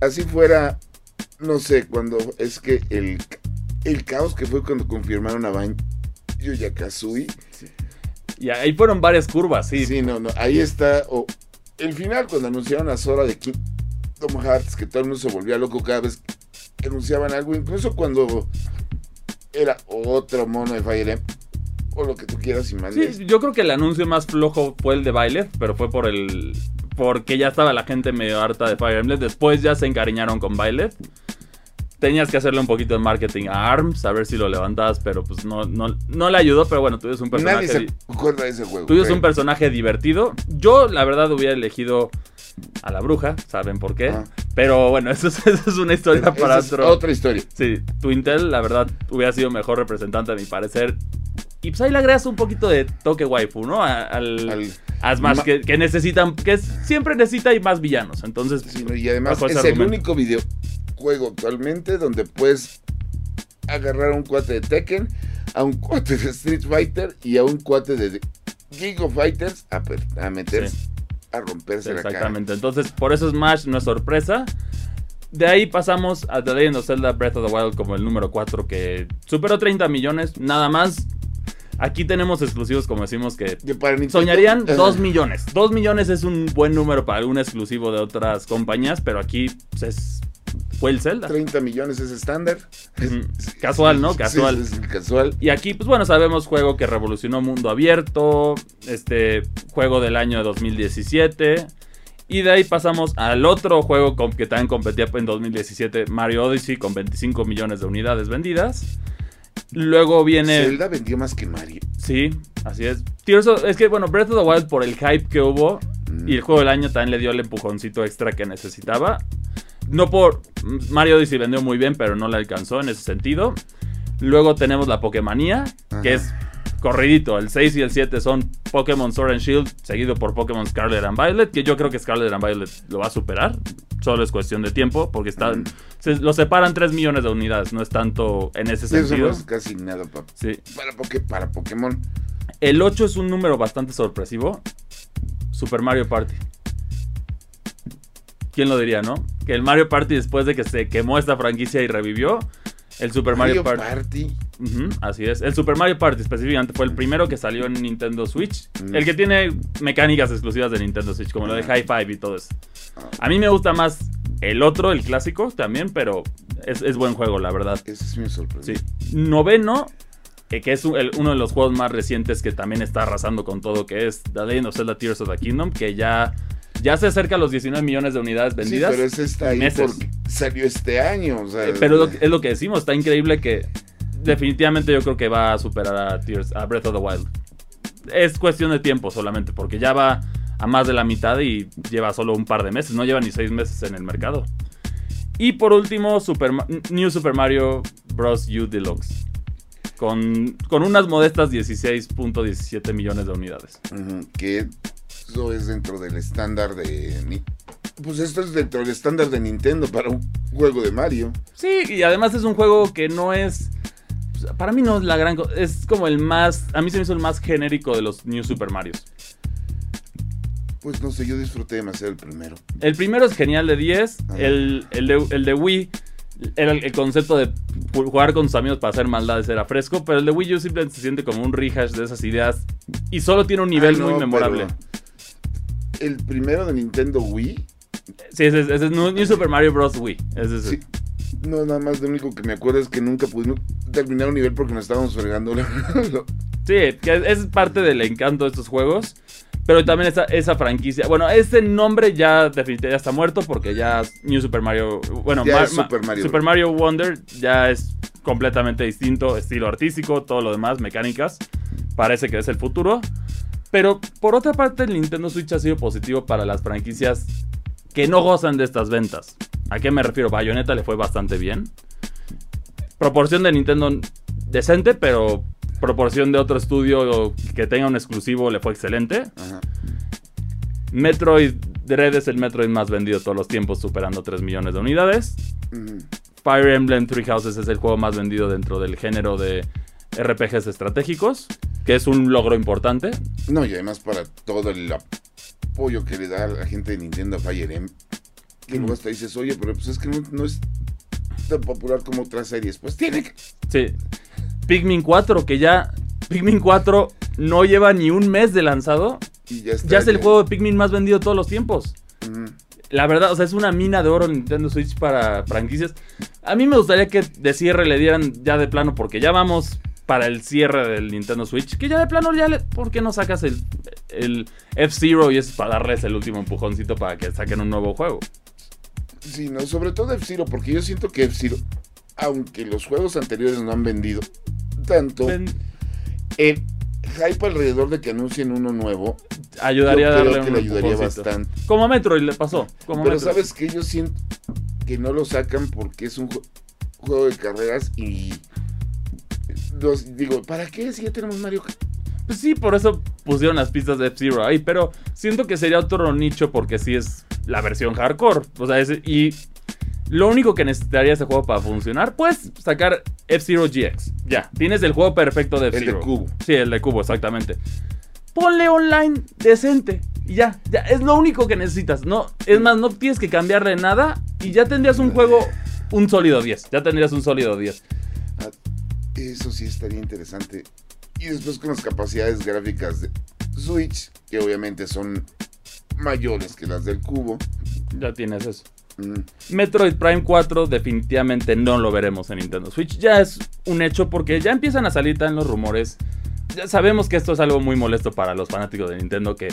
así fuera, no sé, cuando es que el, el caos que fue cuando confirmaron a Banjo Kazooie. Y ahí fueron varias curvas, sí. Sí, no, no, ahí está. El final, cuando anunciaron a Sora de King Kingdom Hearts, que todo el mundo se volvía loco cada vez que anunciaban algo, incluso cuando era otro mono de Fire Emblem, o lo que tú quieras y mandes. Sí, yo creo que el anuncio más flojo fue el de Byleth, pero fue por el porque ya estaba la gente medio harta de Fire Emblem. Después ya se encariñaron con Byleth. Tenías que hacerle un poquito de marketing a ARMS, a ver si lo levantabas, pero pues no, no, no le ayudó. Pero bueno, eres un personaje. Nadie se acuerda de ese juego. Eres creo. un personaje divertido. Yo, la verdad, hubiera elegido a la bruja, ¿saben por qué? Ah. Pero bueno, *laughs* eso es, eso es una historia para es otro. otra historia. Sí, Twintel, la verdad, hubiera sido mejor representante a mi parecer. Y pues ahí le agregas un poquito de toque waifu, ¿no? A- Al, Al- Ma- que, que necesitan, que siempre necesita y más villanos. Entonces, y además es el argumento. único videojuego actualmente donde puedes agarrar a un cuate de Tekken, a un cuate de Street Fighter y a un cuate de King of Fighters a, a meterse, Sí. a romperse la cara. exactamente. Entonces, por eso Smash no es sorpresa. De ahí pasamos a The Legend of Zelda Breath of the Wild como el número 4 que superó 30 millones, nada más. Aquí tenemos exclusivos, como decimos, que Soñarían Ajá. 2 millones. 2 millones es un buen número para algún exclusivo de otras compañías, pero aquí pues, es, fue el Zelda. 30 millones es estándar. Casual, ¿no? Sí, Casual. casual. Y aquí, pues bueno, sabemos juego que revolucionó mundo abierto, este juego del año de 2017. Y de ahí pasamos al otro juego que también competía en 2017, Mario Odyssey, con 25 millones de unidades vendidas. Luego viene... Zelda vendió más que Mario. Sí, así es. Tears of- es que bueno, Breath of the Wild por el hype que hubo Mm. y el juego del año también le dio el empujoncito extra que necesitaba. No por Mario Odyssey vendió muy bien, pero no le alcanzó en ese sentido. Luego tenemos la Pokémonía, que es corridito. El 6 y el 7 son Pokémon Sword and Shield, seguido por Pokémon Scarlet and Violet, que yo creo que Scarlet and Violet lo va a superar. Solo es cuestión de tiempo, porque están, se, lo separan 3 millones de unidades, no es tanto en ese Eso no sentido. es casi nada pa- Sí. para, para Pokémon. El 8 es un número bastante sorpresivo. Super Mario Party. ¿Quién lo diría, no? Que el Mario Party, después de que se quemó esta franquicia y revivió, el Super Mario, Mario Party. Party. Ujú, así es. El Super Mario Party específicamente fue el primero que salió en Nintendo Switch. Mm. El que tiene mecánicas exclusivas de Nintendo Switch, como lo de. High Five y todo eso. Ah, A mí me gusta más el otro, el clásico también, pero es, es buen juego, la verdad. ese es mi sorpresa. Sí. Noveno, eh, que es uno de los juegos más recientes que también está arrasando con todo, que es The Legend of Zelda Tears of the Kingdom, que ya, ya se acerca a los 19 millones de unidades Sí, vendidas. pero ese está ahí meses. porque salió este año. O sea, Eh, pero lo- es lo que decimos, está increíble que definitivamente yo creo que va a superar a, Tears, a Breath of the Wild. Es cuestión de tiempo solamente, porque ya va a más de la mitad y lleva solo un par de meses, no lleva ni seis meses en el mercado. Y por último, Super New Super Mario Bros. U Deluxe. Con, con unas modestas 16.17 millones de unidades. Que eso es dentro del estándar de... Pues esto es dentro del estándar de Nintendo para un juego de Mario. Sí, y además es un juego que no es. pues, Para mí no es la gran. co- Es como el más. A mí se me hizo el más genérico de los New Super Marios. Pues no sé, yo disfruté demasiado el primero. El primero es genial de 10. Ajá. El, el de, el de Wii. Era el, el concepto de ju- jugar con tus amigos para hacer maldades era fresco. Pero el de Wii U simplemente se siente como un rehash de esas ideas. Y solo tiene un nivel Ah, no, muy memorable. pero El primero de Nintendo Wii, Sí, ese, es- ese es New, Super Mario Bros. Wii. Ese es sí. No, nada más lo único que me acuerdo es que nunca pudimos terminar un nivel porque nos estábamos fregando. Sí, que es- parte del encanto de estos juegos. Pero también esa, esa franquicia. Bueno, ese nombre ya definitivamente ya está muerto porque ya New Super Mario. Bueno, Ya Ma- es Ma- Super Mario Super. Mario Wonder ya es completamente distinto. Estilo artístico, todo lo demás, mecánicas. Parece que es el futuro. Pero por otra parte, el Nintendo Switch ha sido positivo para las franquicias que no gozan de estas ventas. ¿A qué me refiero? Bayonetta le fue bastante bien. Proporción de Nintendo decente, pero proporción de otro estudio que tenga un exclusivo le fue excelente. Ajá. Metroid Dread es el Metroid más vendido de todos los tiempos, superando 3 millones de unidades. Fire Emblem Three Houses es el juego más vendido dentro del género de RPGs estratégicos, que es un logro importante. No, y además para todo el apoyo que le da a la gente de Nintendo a Fire Emblem. Que luego hasta dices, oye, pero pues es que no, no es tan popular como otras series. Pues tiene que... Sí. Pikmin 4, que ya Pikmin 4 no lleva ni un mes de lanzado. Y ya está. Ya es el juego de Pikmin más vendido de todos los tiempos. La verdad, o sea, es una mina de oro Nintendo Switch para franquicias. A mí me gustaría que de cierre le dieran ya de plano, porque ya vamos para el cierre del Nintendo Switch. Que ya de plano, ya le, ¿por qué no sacas el, el F-Zero y es para darles el último empujoncito para que saquen un nuevo juego? Sí, no, sobre todo F-Zero, porque yo siento que F-Zero, aunque los juegos anteriores no han vendido tanto, Ven- el hype alrededor de que anuncien uno nuevo, ayudaría yo a darle creo que un le ayudaría empujoncito. bastante. Como a Metroid le pasó. Como Pero Metroid. sabes que yo siento que no lo sacan porque es un ju- juego de carreras y los- digo, ¿para qué si ya tenemos Mario Kart? Pues sí, por eso pusieron las pistas de F-Zero ahí, pero siento que sería otro nicho porque sí es la versión hardcore. O sea, es- y lo único que necesitaría ese juego para funcionar, pues sacar F-Zero GX. Ya, tienes el juego perfecto de El de F-Zero. cubo. Sí, el de cubo, exactamente. Ponle online decente y ya, ya, es lo único que necesitas. No, es más, no tienes que cambiarle nada y ya tendrías un juego, un sólido 10. Ya tendrías un sólido 10. Eso sí estaría interesante. Y después con las capacidades gráficas de Switch, que obviamente son mayores que las del cubo. Ya tienes eso. Mm, Metroid Prime 4 definitivamente no lo veremos en Nintendo Switch. Ya es un hecho porque ya empiezan a salir tan los rumores. Ya sabemos que esto es algo muy molesto para los fanáticos de Nintendo que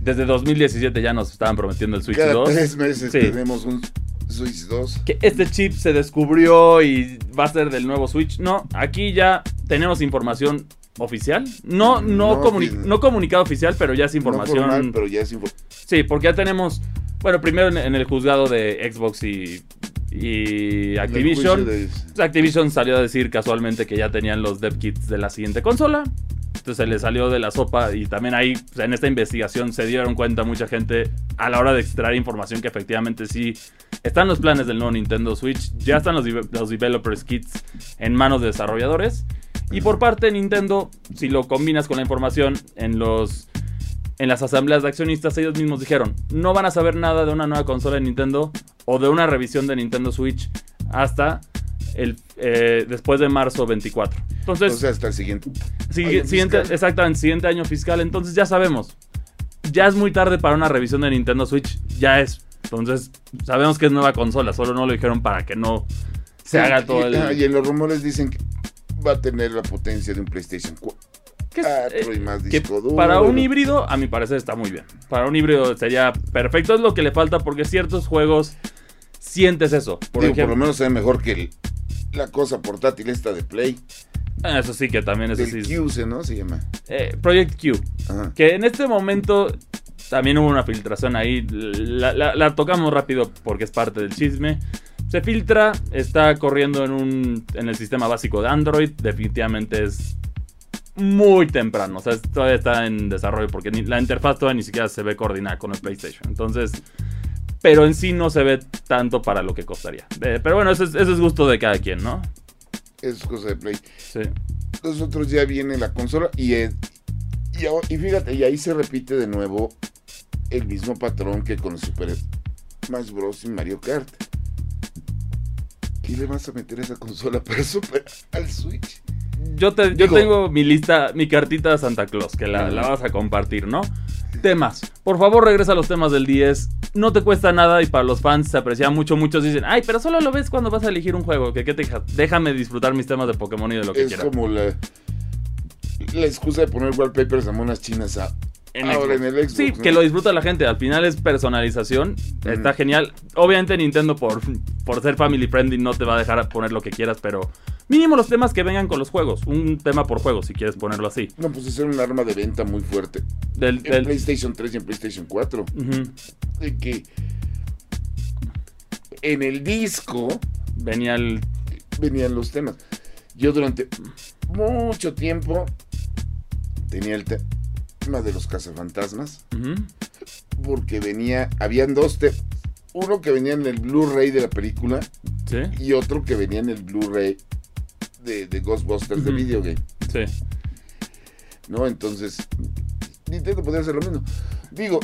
desde 2017 ya nos estaban prometiendo el Switch Cada 2. tres meses Sí. tenemos un Switch 2. Que este chip se descubrió y va a ser del nuevo Switch. No, aquí ya tenemos información oficial. No, no, No, comuni- no comunicado oficial, pero ya es No información. formal, pero ya es info- Sí, porque ya tenemos. Bueno, primero en, en el juzgado de Xbox y, y Activision. de- Pues Activision salió a decir casualmente que ya tenían los dev kits de la siguiente consola. Entonces se le salió de la sopa y también ahí pues, en esta investigación se dieron cuenta mucha gente a la hora de extraer información que efectivamente sí están los planes del nuevo Nintendo Switch, ya están los, los developers kits en manos de desarrolladores y por parte de Nintendo, si lo combinas con la información en los en las asambleas de accionistas ellos mismos dijeron, no van a saber nada de una nueva consola de Nintendo o de una revisión de Nintendo Switch hasta el eh, después de marzo 24. Entonces, O sea, hasta el siguiente. año siguiente, fiscal. exactamente, siguiente año fiscal, entonces ya sabemos. Ya es muy tarde para una revisión de Nintendo Switch, ya es. Entonces, sabemos que es nueva consola, solo no lo dijeron para que no se Sí, haga todo y, el ah, y en los rumores dicen que va a tener la potencia de un PlayStation 4 que es- eh, y más que disco duro. para un híbrido, a mi parecer está muy bien. Para un híbrido sería perfecto, es lo que le falta porque ciertos juegos sientes eso. Por Digo, por lo menos se ve mejor que el- la cosa portátil esta de Play. Ah, eso sí que también eso Del sí. Qse, ¿no? Se llama. Eh, Project Q. Ajá. Que en este momento también hubo una filtración ahí. La, la- la tocamos rápido porque es parte del chisme. Se filtra, está corriendo en, un, en el sistema básico de Android. Definitivamente es muy temprano. O sea, todavía está en desarrollo porque ni- la interfaz todavía ni siquiera se ve coordinada con el PlayStation. Entonces, pero en sí no se ve tanto para lo que costaría. Eh, pero bueno, eso es, eso es gusto de cada quien, ¿no? Es cosa de Play. Sí. Nosotros ya viene la consola y, es- y, fíjate, y ahí se repite de nuevo el mismo patrón que con Super Smash Bros. y Mario Kart. ¿Qué le vas a meter a esa consola para super al Switch? Yo, te, yo Digo- tengo mi lista, mi cartita de Santa Claus, que la, la vas a compartir, ¿no? Temas. Por favor, regresa a los temas del 10. No te cuesta nada y para los fans se aprecia mucho. Muchos dicen, ay, pero solo lo ves cuando vas a elegir un juego. Que, qué te Déjame disfrutar mis temas de Pokémon y de lo que Es quiera. como la, la excusa de poner wallpapers a monas chinas a- En ahora Xbox. en el Xbox. Sí, ¿no? que lo disfruta la gente. Al final es personalización. Está genial. Obviamente Nintendo por, por ser family friendly no te va a dejar poner lo que quieras, pero mínimo los temas que vengan con los juegos. Un tema por juego, si quieres ponerlo así. No, pues es un arma de venta muy fuerte. Del, En del- PlayStation 3 y en PlayStation 4. Ujú. De que en el disco Venía el... venían los temas. Yo durante mucho tiempo tenía el tema de los cazafantasmas. Porque venía, habían dos temas. Uno que venía en el Blu-ray de la película Sí, y otro que venía en el Blu-ray de, de Ghostbusters de Ujú. video game. sí. ¿No? Entonces, Nintendo podría hacer lo mismo. Digo,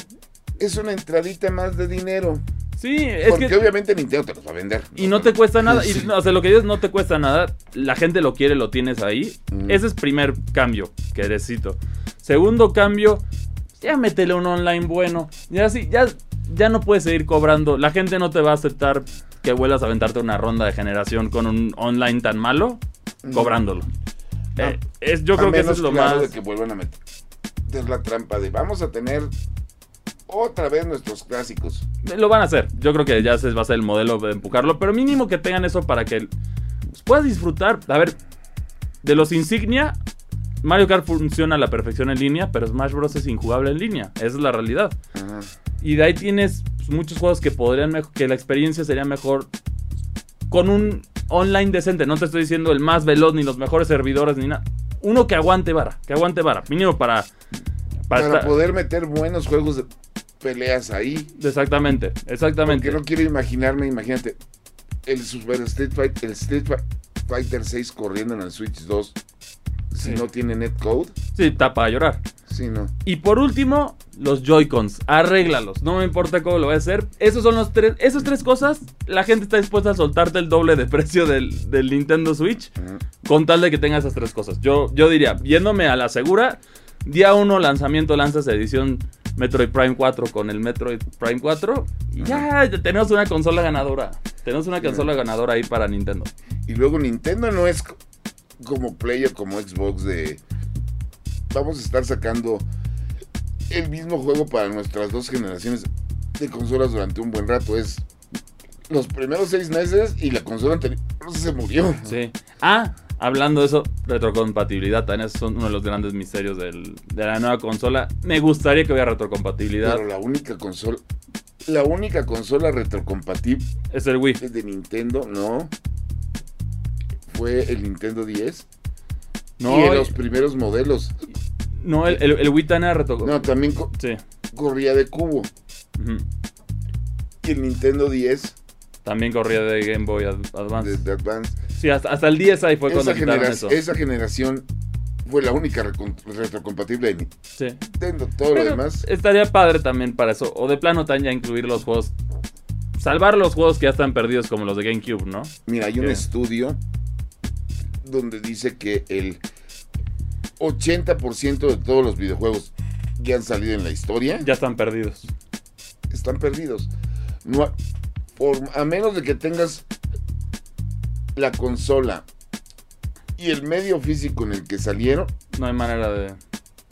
es una entradita más de dinero. Sí, es porque que... obviamente Nintendo te los va a vender. Y no te cuesta nada. Y, Sí. no, o sea, lo que dices no te cuesta nada. La gente lo quiere, lo tienes ahí. Mm. Ese es primer cambio que necesito. Segundo cambio, ya métele un online bueno. Ya sí, ya ya no puedes seguir cobrando. La gente no te va a aceptar que vuelvas a aventarte una ronda de generación con un online tan malo, cobrándolo. Eh, es, yo A creo que eso es lo claro, más. de que vuelvan a meter la trampa de vamos a tener otra vez nuestros clásicos. Lo van a hacer. Yo creo que ya se va a ser el modelo de empujarlo. Pero mínimo que tengan eso para que pues, puedas disfrutar. A ver, de los insignia, Mario Kart funciona a la perfección en línea, pero Smash Bros. es injugable en línea. Esa es la realidad. Ajá. Y de ahí tienes pues, muchos juegos que podrían que la experiencia sería mejor con un online decente. No te estoy diciendo el más veloz, ni los mejores servidores, ni nada. Uno que aguante vara, que aguante vara. Mínimo para. Para, Para estar- poder meter buenos juegos de peleas ahí. Exactamente, exactamente. Porque no quiero imaginarme, imagínate, el Super Street Fighter, el Street Fi- Fighter 6 corriendo en el Switch 2 si Sí. no tiene netcode. Sí, tapa a llorar. Sí, no. Y por último, los Joy-Cons. Arréglalos. No me importa cómo lo voy a hacer. Esos son los tres. Esas tres cosas, la gente está dispuesta a soltarte el doble de *laughs* precio del, del Nintendo Switch. Con tal de que tenga esas tres cosas. Yo, yo diría, yéndome a la segura, día 1 lanzamiento lanzas edición Metroid Prime 4 con el Metroid Prime 4. Y ya tenemos una consola ganadora. Tenemos una consola ganadora ahí para Nintendo. Y luego Nintendo no es co- como Play o como Xbox de vamos a estar sacando el mismo juego para nuestras dos generaciones de consolas durante un buen rato. Es los primeros seis meses y la consola anterior se murió. Sí. Ah, hablando de eso, retrocompatibilidad. También es uno de los grandes misterios del- de la nueva consola. Me gustaría que hubiera retrocompatibilidad. Pero la única consola, la única consola retrocompatible Es el Wii. de Nintendo, no. Fue el Nintendo 10. No, y en los primeros modelos. no el, el, el Wii también era retro... No, también co- Sí. corría de cubo. Y el Nintendo 10 También corría de Game Boy Ad- Advance. de, de Advance. Sí, hasta, hasta el 10 ahí fue cuando Esa, quitaron genera- eso. esa generación fue la única retrocompatible de Sí. Nintendo. Todo lo demás. Estaría padre también para eso. O de plano tan ya incluir los juegos. Salvar los juegos que ya están perdidos como los de GameCube, ¿no? Mira, hay un ¿Qué? estudio donde dice que el 80% de todos los videojuegos que han salido en la historia Ya están perdidos. están perdidos. No, ha- por- a menos de que tengas la consola y el medio físico en el que salieron, No hay manera de.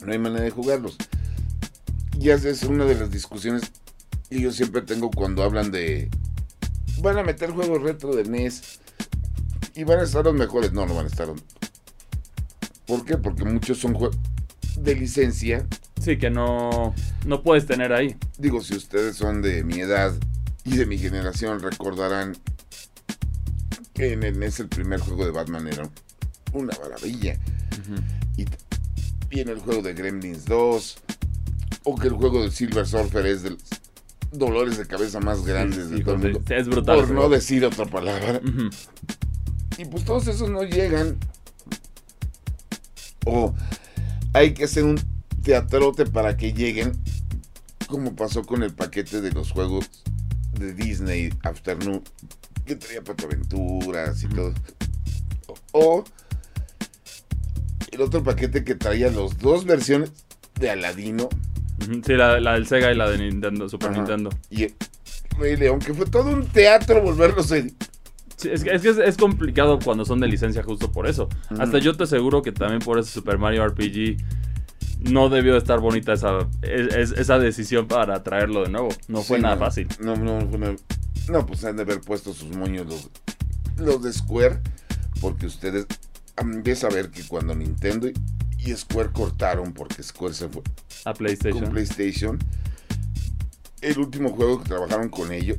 no hay manera de jugarlos. Y esa es una de las discusiones que yo siempre tengo cuando hablan de... Van a meter juegos retro de NES y van a estar los mejores. No, no van a estar. los- ¿Por qué? Porque muchos son juegos de licencia. Sí, que no. No puedes tener ahí. Digo, si ustedes son de mi edad y de mi generación, recordarán que en el NES el primer juego de Batman era una maravilla. Y t- viene el juego de Gremlins 2. O que el juego de Silver Surfer es de los dolores de cabeza más grandes de Sí, todo el mundo. es brutal. Por no decir otra palabra. Y pues todos esos no llegan. O hay que hacer un teatrote para que lleguen. Como pasó con el paquete de los juegos de Disney Afternoon. Que traía Pataventuras y todo. O, el otro paquete que traía las dos versiones de Aladino. Sí, la, la del Sega y la de Nintendo, Super Ajá. Nintendo. y el Rey León, que fue todo un teatro volverlos a Sí, es que, es, que es, es complicado cuando son de licencia justo por eso. Hasta yo te aseguro que también por ese Super Mario RPG no debió estar bonita esa, es- es- esa decisión para traerlo de nuevo. No fue Sí, nada no, fácil. No, no, no, pues han de haber puesto sus moños los, los de Square, porque ustedes han de saber que cuando Nintendo y, y Square cortaron, porque Square se fue A PlayStation. con PlayStation, el último juego que trabajaron con ellos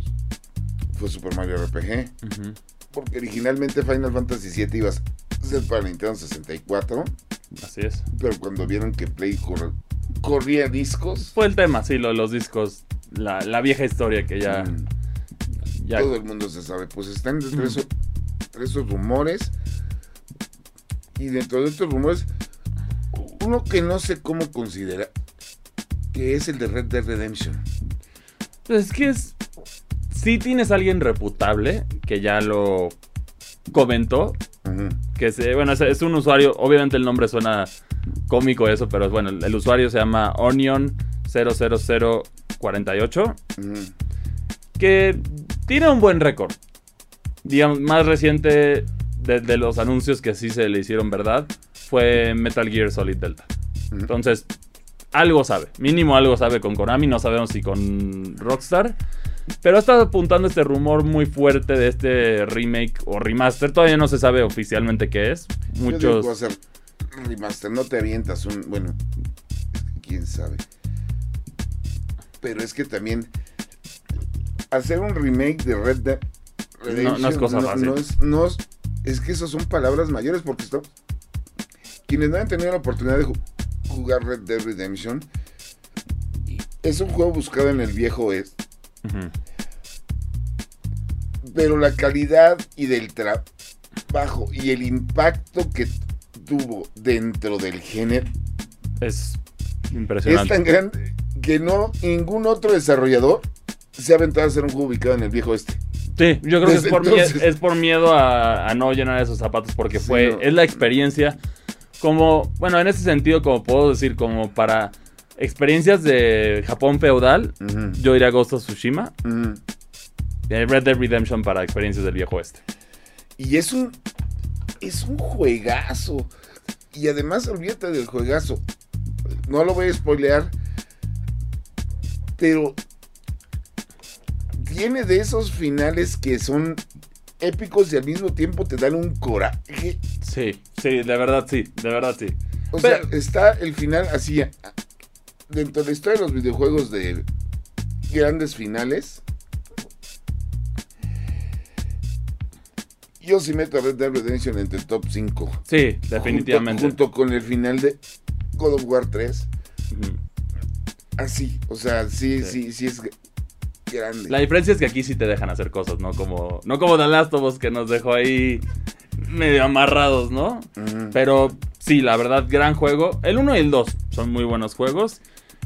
fue Super Mario RPG, porque originalmente Final Fantasy VII iba a ser para Nintendo 64, Así es. pero cuando vieron que Play corre- corría discos, Fue el tema, sí, lo de los discos. La, la vieja historia que ya. mm, ya todo el mundo se sabe. Pues están entre Mm. esos, rumores. Y dentro de estos rumores, uno que no sé cómo considera, que es el de Red Dead Redemption. Pues es que es. Si tienes a alguien reputable, que ya lo comentó, Ujú. Que se, bueno, es, es un usuario, obviamente el nombre suena cómico eso, pero bueno, el, el usuario se llama Onion 48, Ujú. que tiene un buen récord. Digamos, más reciente de, de los anuncios que sí se le hicieron verdad fue Metal Gear Solid Delta. Entonces, algo sabe. Mínimo algo sabe con Konami. No sabemos si con Rockstar. Pero está apuntando este rumor muy fuerte de este remake o remaster. Todavía no se sabe oficialmente qué es. Yo digo Muchos. ser remaster, no te avientas un. Bueno, quién sabe. Pero es que también. Hacer un remake de Red Dead No- no es cosa fácil. no es, no es, es que esas son palabras mayores porque esto. Quienes no han tenido la oportunidad de ju- jugar Red Dead Redemption. Es un juego buscado en el viejo oeste. Pero la calidad y del trabajo y el impacto que tuvo dentro del género Es es impresionante. tan grande que no ningún otro desarrollador se ha aventado a hacer un juego ubicado en el viejo este. Sí, yo creo que es por, entonces- mie- es por miedo a, a no llenar esos zapatos porque Sí, fue, no. es la experiencia como, bueno, en ese sentido, como puedo decir, como para experiencias de Japón feudal, yo iría a Ghost of Tsushima, y Red Dead Redemption para experiencias del viejo oeste. Y es un es un juegazo. Y además olvídate del juegazo. No lo voy a spoilear. Pero tiene de esos finales que son épicos y al mismo tiempo te dan un coraje. Sí, sí, de verdad sí, de verdad sí. O Pero- sea, está el final así. Dentro de la historia de los videojuegos de grandes finales. Yo sí meto a Red Dead Redemption entre el top 5. Sí, definitivamente. Junto, junto con el final de God of War 3. Ujú. Así, o sea, sí, Sí. sí, sí, es grande. La diferencia es que aquí sí te dejan hacer cosas, ¿no? Como, no como The Last of Us que nos dejó ahí medio amarrados, ¿no? Pero sí, la verdad, gran juego. El 1 y el 2 son muy buenos juegos.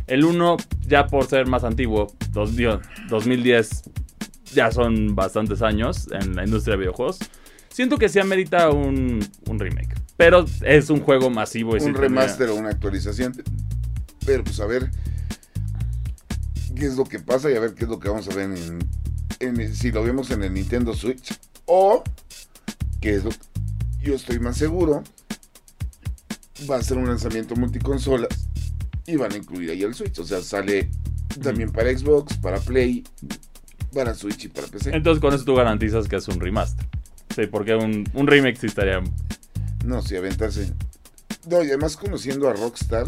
El 1, ya por ser más antiguo, dos- digo, 2010, ya son bastantes años en la industria de videojuegos. Siento que sí amerita un, un remake. Pero es un juego masivo. Y un remaster o una actualización. Pero pues a ver qué es lo que pasa y a ver qué es lo que vamos a ver en, si lo vemos en el Nintendo Switch o que es lo yo estoy más seguro va a ser un lanzamiento multiconsolas y van a incluir ahí el Switch, o sea, sale también para Xbox, para Play, para Switch y para PC. Entonces con eso tú garantizas que es un remaster. Sí, porque un, un remake sí estaría... No, sí, aventarse. No, y además conociendo a Rockstar,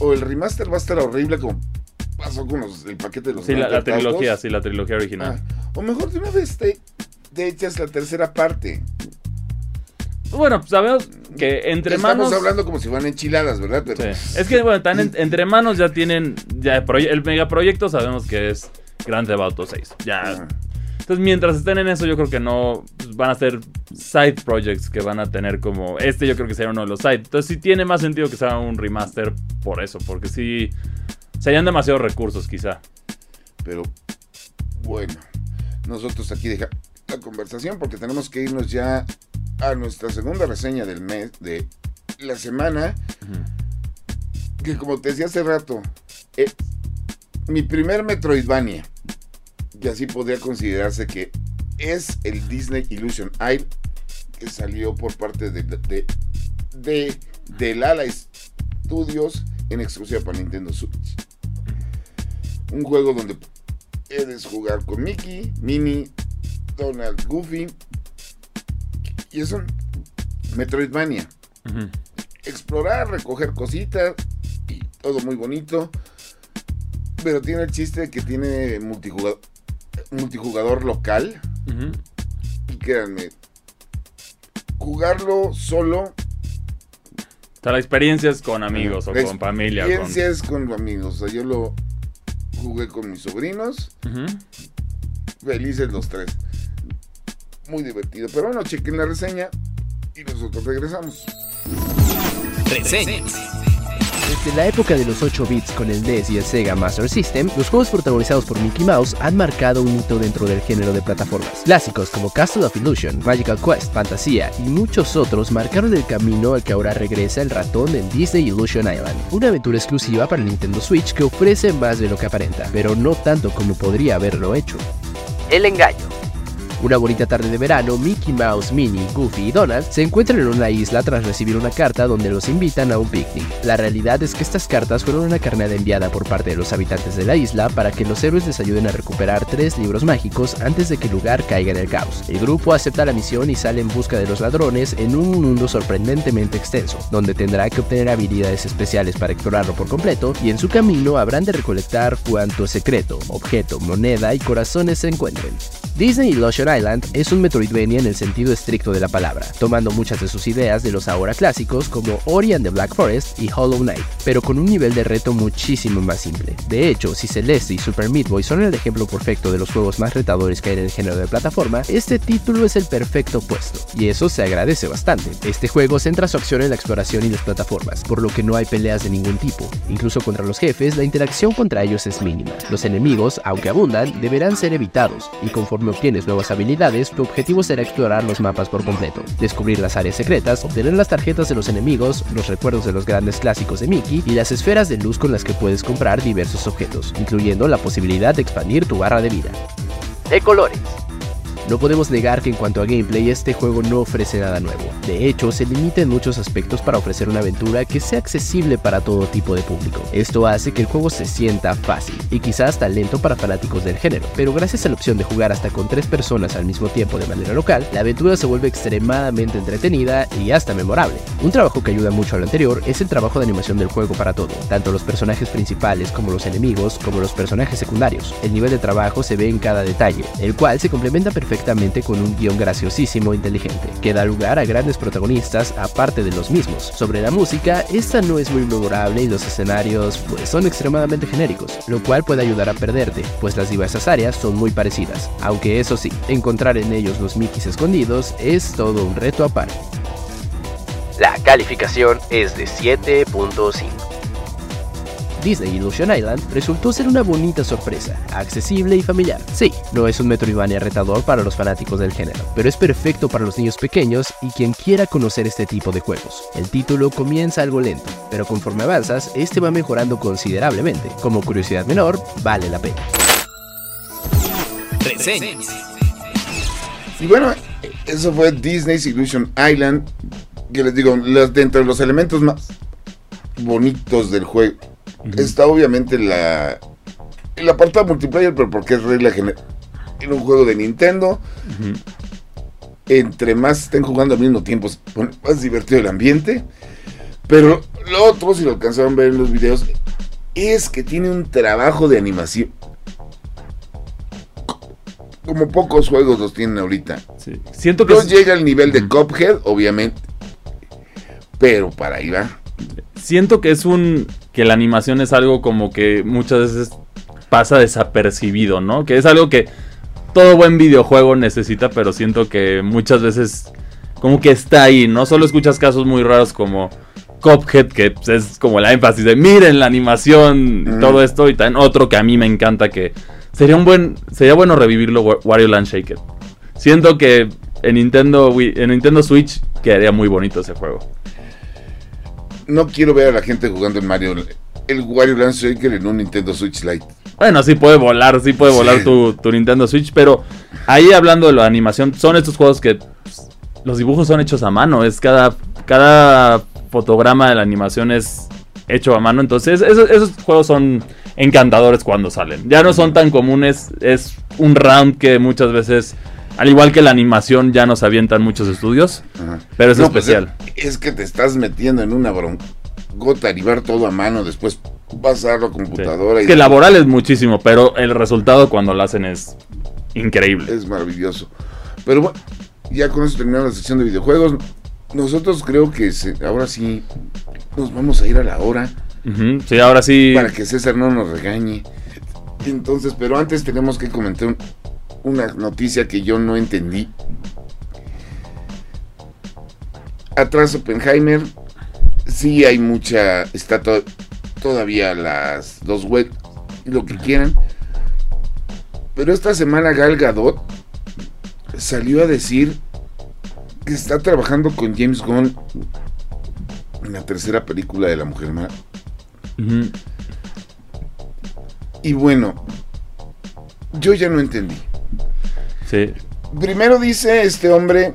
o el remaster va a estar horrible como pasó con los- el paquete de los Sí, la, trilogía, sí, la trilogía original. Ah, o mejor de una vez te, te echas la tercera parte. Bueno, pues sabemos que entre Estamos manos... hablando como si fueran enchiladas, ¿verdad? Pero Sí. Es que, bueno, en- entre manos ya tienen. Ya el megaproyecto sabemos que es Grand Theft Auto 6. Ya. ah, Entonces, mientras estén en eso, yo creo que no pues, van a ser side projects que van a tener como. Este, yo creo que sería uno de los side. Entonces, sí tiene más sentido que sea un remaster por eso, porque sí. Serían demasiados recursos, quizá. pero bueno, nosotros aquí deja la conversación porque tenemos que irnos ya a nuestra segunda reseña del mes, de la semana, que como te decía hace rato, es mi primer Metroidvania. Y así podría considerarse que es el Disney Illusion Eye que salió por parte de, de, de, del Ala Studios en exclusiva para Nintendo Switch. Un juego donde puedes jugar con Mickey, Minnie, Donald, Goofy. Y es un Metroidvania explorar, recoger cositas y todo muy bonito. Pero tiene el chiste de que tiene multijugador, multijugador local. Y créanme, jugarlo solo, O sea, la experiencia es con amigos o la con familia. Experiencia es con amigos. O sea, yo lo jugué con mis sobrinos, felices los tres. Muy divertido. Pero bueno, chequen la reseña y nosotros regresamos. Reseñas. Desde la época de los 8 bits con el NES y el Sega Master System, los juegos protagonizados por Mickey Mouse han marcado un hito dentro del género de plataformas. Clásicos como Castle of Illusion, Magical Quest, Fantasía y muchos otros marcaron el camino al que ahora regresa el ratón en Disney Illusion Island, una aventura exclusiva para Nintendo Switch que ofrece más de lo que aparenta, pero no tanto como podría haberlo hecho. El engaño. Una bonita tarde de verano, Mickey Mouse, Minnie, Goofy y Donald se encuentran en una isla tras recibir una carta donde los invitan a un picnic. La realidad es que estas cartas fueron una carnada enviada por parte de los habitantes de la isla para que los héroes les ayuden a recuperar tres libros mágicos antes de que el lugar caiga en el caos. El grupo acepta la misión y sale en busca de los ladrones en un mundo sorprendentemente extenso, donde tendrá que obtener habilidades especiales para explorarlo por completo y en su camino habrán de recolectar cuanto secreto, objeto, moneda y corazones se encuentren. Disney Illusion Island es un Metroidvania en el sentido estricto de la palabra, tomando muchas de sus ideas de los ahora clásicos como Ori and the Black Forest y Hollow Knight, pero con un nivel de reto muchísimo más simple. De hecho, si Celeste y Super Meat Boy son el ejemplo perfecto de los juegos más retadores que hay en el género de plataforma, este título es el perfecto opuesto, y eso se agradece bastante. Este juego centra su acción en la exploración y las plataformas, por lo que no hay peleas de ningún tipo. Incluso contra los jefes, la interacción contra ellos es mínima. Los enemigos, aunque abundan, deberán ser evitados, y conforme obtienes nuevas habilidades, tu objetivo será explorar los mapas por completo, descubrir las áreas secretas, obtener las tarjetas de los enemigos, los recuerdos de los grandes clásicos de Mickey y las esferas de luz con las que puedes comprar diversos objetos, incluyendo la posibilidad de expandir tu barra de vida. De colores. No podemos negar que en cuanto a gameplay este juego no ofrece nada nuevo. De hecho, se limita en muchos aspectos para ofrecer una aventura que sea accesible para todo tipo de público. Esto hace que el juego se sienta fácil y quizás hasta lento para fanáticos del género, pero gracias a la opción de jugar hasta con tres personas al mismo tiempo de manera local, la aventura se vuelve extremadamente entretenida y hasta memorable. Un trabajo que ayuda mucho a lo anterior es el trabajo de animación del juego para todo, tanto los personajes principales como los enemigos, como los personajes secundarios. El nivel de trabajo se ve en cada detalle, el cual se complementa perfectamente con un guion graciosísimo e inteligente, que da lugar a grandes protagonistas aparte de los mismos. Sobre la música, esta no es muy memorable y los escenarios pues son extremadamente genéricos, lo cual puede ayudar a perderte, pues las diversas áreas son muy parecidas, aunque eso sí, encontrar en ellos los Mickeys escondidos es todo un reto aparte. La calificación es de 7.5. Disney Illusion Island resultó ser una bonita sorpresa, accesible y familiar. Sí, no es un Metroidvania retador para los fanáticos del género, pero es perfecto para los niños pequeños y quien quiera conocer este tipo de juegos. El título comienza algo lento, pero conforme avanzas, este va mejorando considerablemente. Como curiosidad menor, vale la pena. Y bueno, eso fue Disney's Illusion Island. Que les digo, dentro de los elementos más bonitos del juego Está obviamente la el apartado multiplayer, pero porque es regla general. En un juego de Nintendo, entre más estén jugando al mismo tiempo, más divertido el ambiente. Pero lo otro, si lo alcanzaron a ver en los videos, es que tiene un trabajo de animación. Como pocos juegos los tienen ahorita. Siento que no llega al nivel de Cuphead, obviamente. Pero para ahí va. Siento que es un que la animación es algo como que muchas veces pasa desapercibido, ¿no? Que es algo que todo buen videojuego necesita, pero siento que muchas veces como que está ahí, ¿no? Solo escuchas casos muy raros como Cophead, que pues, es como la énfasis de miren la animación y todo esto, y también otro que a mí me encanta que sería un buen, sería bueno revivirlo Wario Land Shaker. Siento que en Nintendo, en Nintendo Switch quedaría muy bonito ese juego no quiero ver a la gente jugando en Mario, el Wario Land Shaker en un Nintendo Switch Lite. Bueno, sí puede volar, sí puede volar tu, Nintendo Switch, pero ahí hablando de la animación, son estos juegos que pues, los dibujos son hechos a mano, es cada, cada fotograma de la animación es hecho a mano, entonces esos, esos juegos son encantadores cuando salen. Ya no son tan comunes, es un round que muchas veces al igual que la animación ya nos avientan muchos estudios, pero es pues, especial. es, que te estás metiendo en una gota animar todo a mano, después pasarlo a computadora. Es que laboral es muchísimo, pero el resultado cuando lo hacen es increíble. Es maravilloso. Pero bueno, ya con eso terminamos la sección de videojuegos. Nosotros creo que ahora sí nos vamos a ir a la hora. Sí, ahora sí. Para que César no nos regañe. Entonces, pero antes tenemos que comentar un, una noticia que yo no entendí. Atrás Oppenheimer, sí hay mucha estatua todavía las dos web, lo que quieran. Pero esta semana Gal Gadot salió a decir que está trabajando con James Gunn en la tercera película de La Mujer Mara. Ujú. Y bueno, yo ya no entendí. Sí. Primero dice este hombre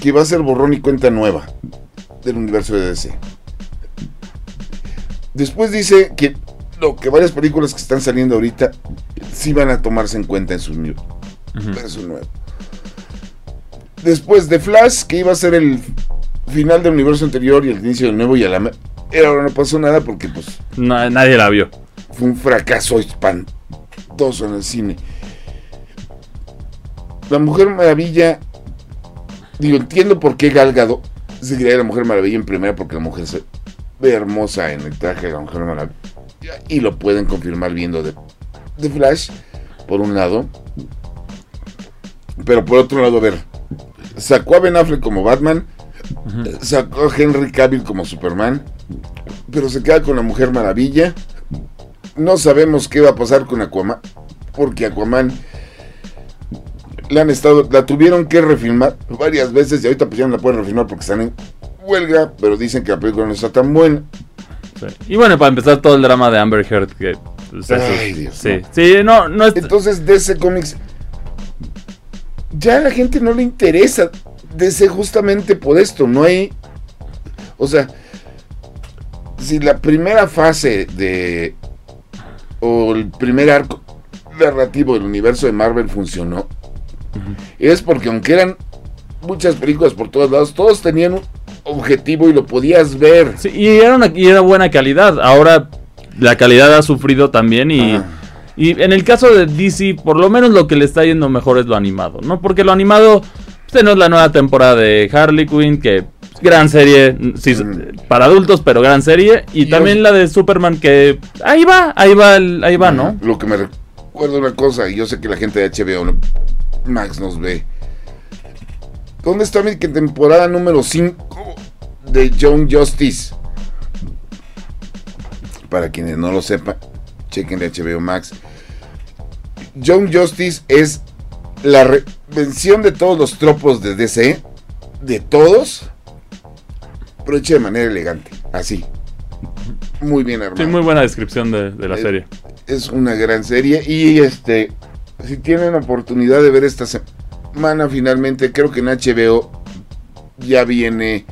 que va a ser borrón y cuenta nueva del universo de DC. Después dice que lo que varias películas que están saliendo ahorita sí van a tomarse en cuenta en su universo nuevo. Después de Flash, que iba a ser el final del universo anterior y el inicio del nuevo y a la y ahora no pasó nada porque pues Na- nadie la vio. fue un fracaso espantoso en el cine. La Mujer Maravilla, digo, entiendo por qué Gal Gadot seguiría la Mujer Maravilla en primera, porque la mujer se ve hermosa en el traje de la Mujer Maravilla. Y lo pueden confirmar viendo de, de Flash, por un lado. Pero por otro lado, a ver, sacó a Ben Affleck como Batman, sacó a Henry Cavill como Superman, pero se queda con la Mujer Maravilla. No sabemos qué va a pasar con Aquaman, porque Aquaman la han estado, la tuvieron que refilmar varias veces y ahorita pues ya no la pueden refilmar porque están en huelga, pero dicen que la película no está tan buena. Sí. Y bueno, para empezar todo el drama de Amber Heard, que... pues, eso- Ay, Dios, sí, no. sí, no, no es... Entonces DC Comics ya a la gente no le interesa DC justamente por esto, no hay o sea, si la primera fase de o el primer arco narrativo del universo de Marvel funcionó, es porque aunque eran muchas películas por todos lados, todos tenían un objetivo y lo podías ver. Sí, y era, una, y era buena calidad. Ahora la calidad ha sufrido también y... Y en el caso de DC, por lo menos lo que le está yendo mejor es lo animado, ¿no? Porque lo animado, pues, tenemos la nueva temporada de Harley Quinn, que gran serie, sí, Mm. para adultos, pero gran serie. Y Y también la de Superman, que ahí va, ahí va, ahí va, ¿no? Lo que me recuerda una cosa, y yo sé que la gente de HBO. Max nos ve. ¿Dónde está mi temporada número 5 de John Justice? Para quienes no lo sepan, chequen de HBO Max. John Justice es la revención de todos los tropos de DC, de todos, pero hecha de manera elegante, así. Muy bien armado Sí, muy buena descripción de, de la serie. es una gran serie y este si tienen oportunidad de ver esta semana finalmente creo que en HBO ya viene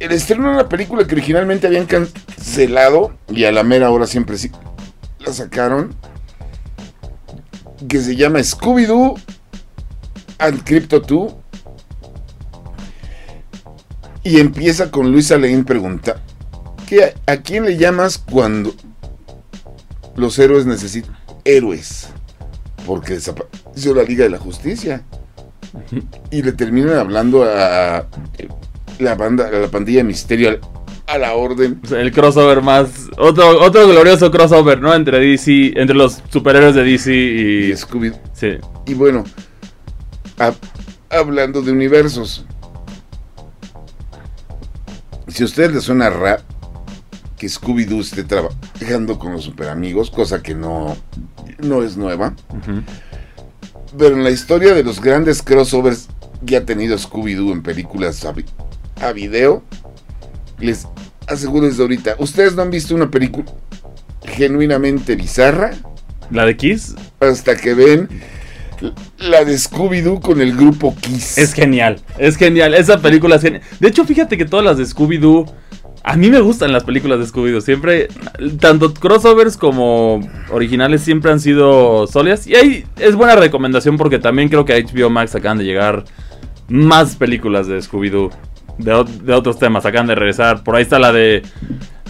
el estreno de una película que originalmente habían cancelado y a la mera hora siempre sí la sacaron que se llama Scooby Doo and Crypto 2 y empieza con Luisa Lane pregunta ¿qué, ¿a quién le llamas cuando los héroes necesitan héroes. Porque desapareció la Liga de la Justicia. Y le terminan hablando a la banda, a la pandilla de Misterio, a la orden. O sea, el crossover más. Otro, otro glorioso crossover, ¿no? Entre DC, entre los superhéroes de DC y. Y Scooby. Sí. Y bueno, hab- hablando de universos. Si a ustedes les suena rap que Scooby-Doo esté trabajando con los superamigos, cosa que no, no es nueva. Pero en la historia de los grandes crossovers que ha tenido Scooby-Doo en películas a, a video, les aseguro desde ahorita, ¿ustedes no han visto una película genuinamente bizarra? La de Kiss Hasta que ven la de Scooby-Doo con el grupo Kiss. es genial. Es genial. Esa película es genial. De hecho, fíjate que todas las de Scooby-Doo. A mí me gustan las películas de Scooby-Doo. Siempre, tanto crossovers como originales siempre han sido sólidas. Y ahí es buena recomendación porque también creo que a HBO Max acaban de llegar más películas de Scooby-Doo. De, otros temas, acaban de regresar. Por ahí está la de.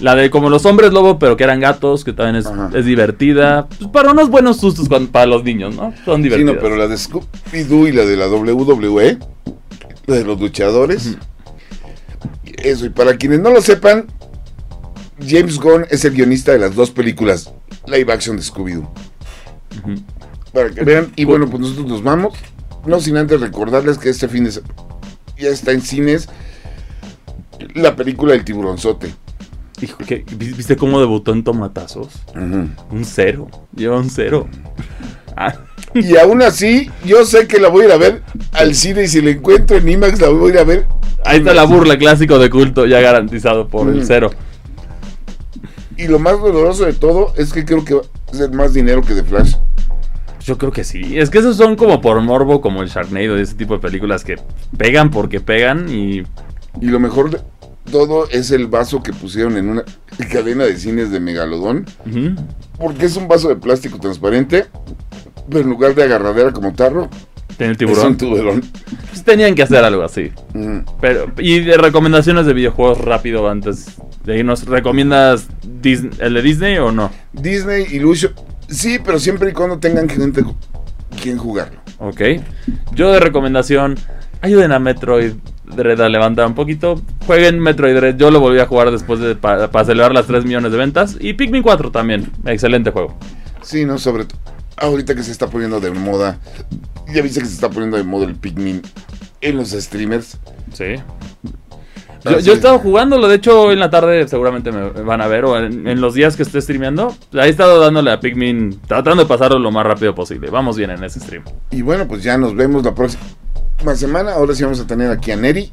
La de como los hombres lobo, pero que eran gatos, que también es, divertida. Pues para unos buenos sustos cuan- para los niños, ¿no? Son Sí, divertidas. no, pero la de Scooby-Doo y la de la WWE, la de los luchadores. Eso, y para quienes no lo sepan, James Gunn es el guionista de las dos películas live action de Scooby-Doo. Para que vean, y bueno, pues nosotros nos vamos. No sin antes recordarles que este fin de semana ya está en cines la película El tiburonzote. Hijo, ¿qué- ¿Viste cómo debutó en tomatazos? Un cero. Lleva un cero. Ah, Y aún así, yo sé que la voy a ir a ver al cine y si la encuentro en IMAX la voy a ir a ver. ahí está la burla clásico de culto, ya garantizado por el Mm. cero. Y lo más doloroso de todo es que creo que va a ser más dinero que de Flash. Yo creo que sí. Es que esos son como por morbo, como el Sharknado y ese tipo de películas que pegan porque pegan y. Y lo mejor de todo es el vaso que pusieron en una *laughs* cadena de cines de Megalodón. Porque es un vaso de plástico transparente, en lugar de agarradera como tarro, el tiburón. Pues tenían que hacer algo así. Mm. Pero, y de recomendaciones de videojuegos rápido antes de irnos. ¿Recomiendas el de Disney o no? Disney Illusion. Sí, pero siempre y cuando tengan gente quien jugarlo. Ok. Yo de recomendación, ayuden a Metroid Dread a levantar un poquito. Jueguen Metroid Dread. Yo lo volví a jugar después de para celebrar las 3 millones de ventas. Y Pikmin 4 también. Excelente juego. Sí, no, sobre todo. Ahorita que se está poniendo de moda. Ya viste que se está poniendo de moda el Pikmin en los streamers. Sí. Ah, Yo, he estado jugándolo, de hecho hoy en la tarde seguramente me van a ver o en, en los días que esté streameando. Ahí he estado dándole a Pikmin, tratando de pasarlo lo más rápido posible. Vamos bien en ese stream. Y bueno, pues ya nos vemos la próxima semana. Ahora sí vamos a tener aquí a Neri.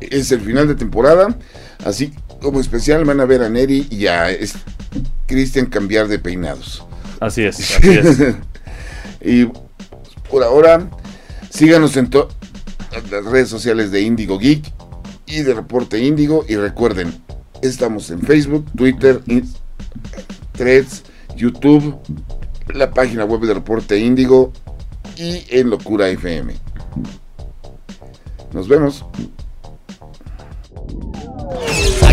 Es el final de temporada. Así como especial van a ver a Neri y a Cristian cambiar de peinados. Así es, *laughs* así es. y por ahora, síganos en todas las redes sociales de Indigo Geek y de Reporte Índigo. Y recuerden, estamos en Facebook, Twitter, Threads, YouTube, la página web de Reporte Índigo y en Locura FM. Nos vemos.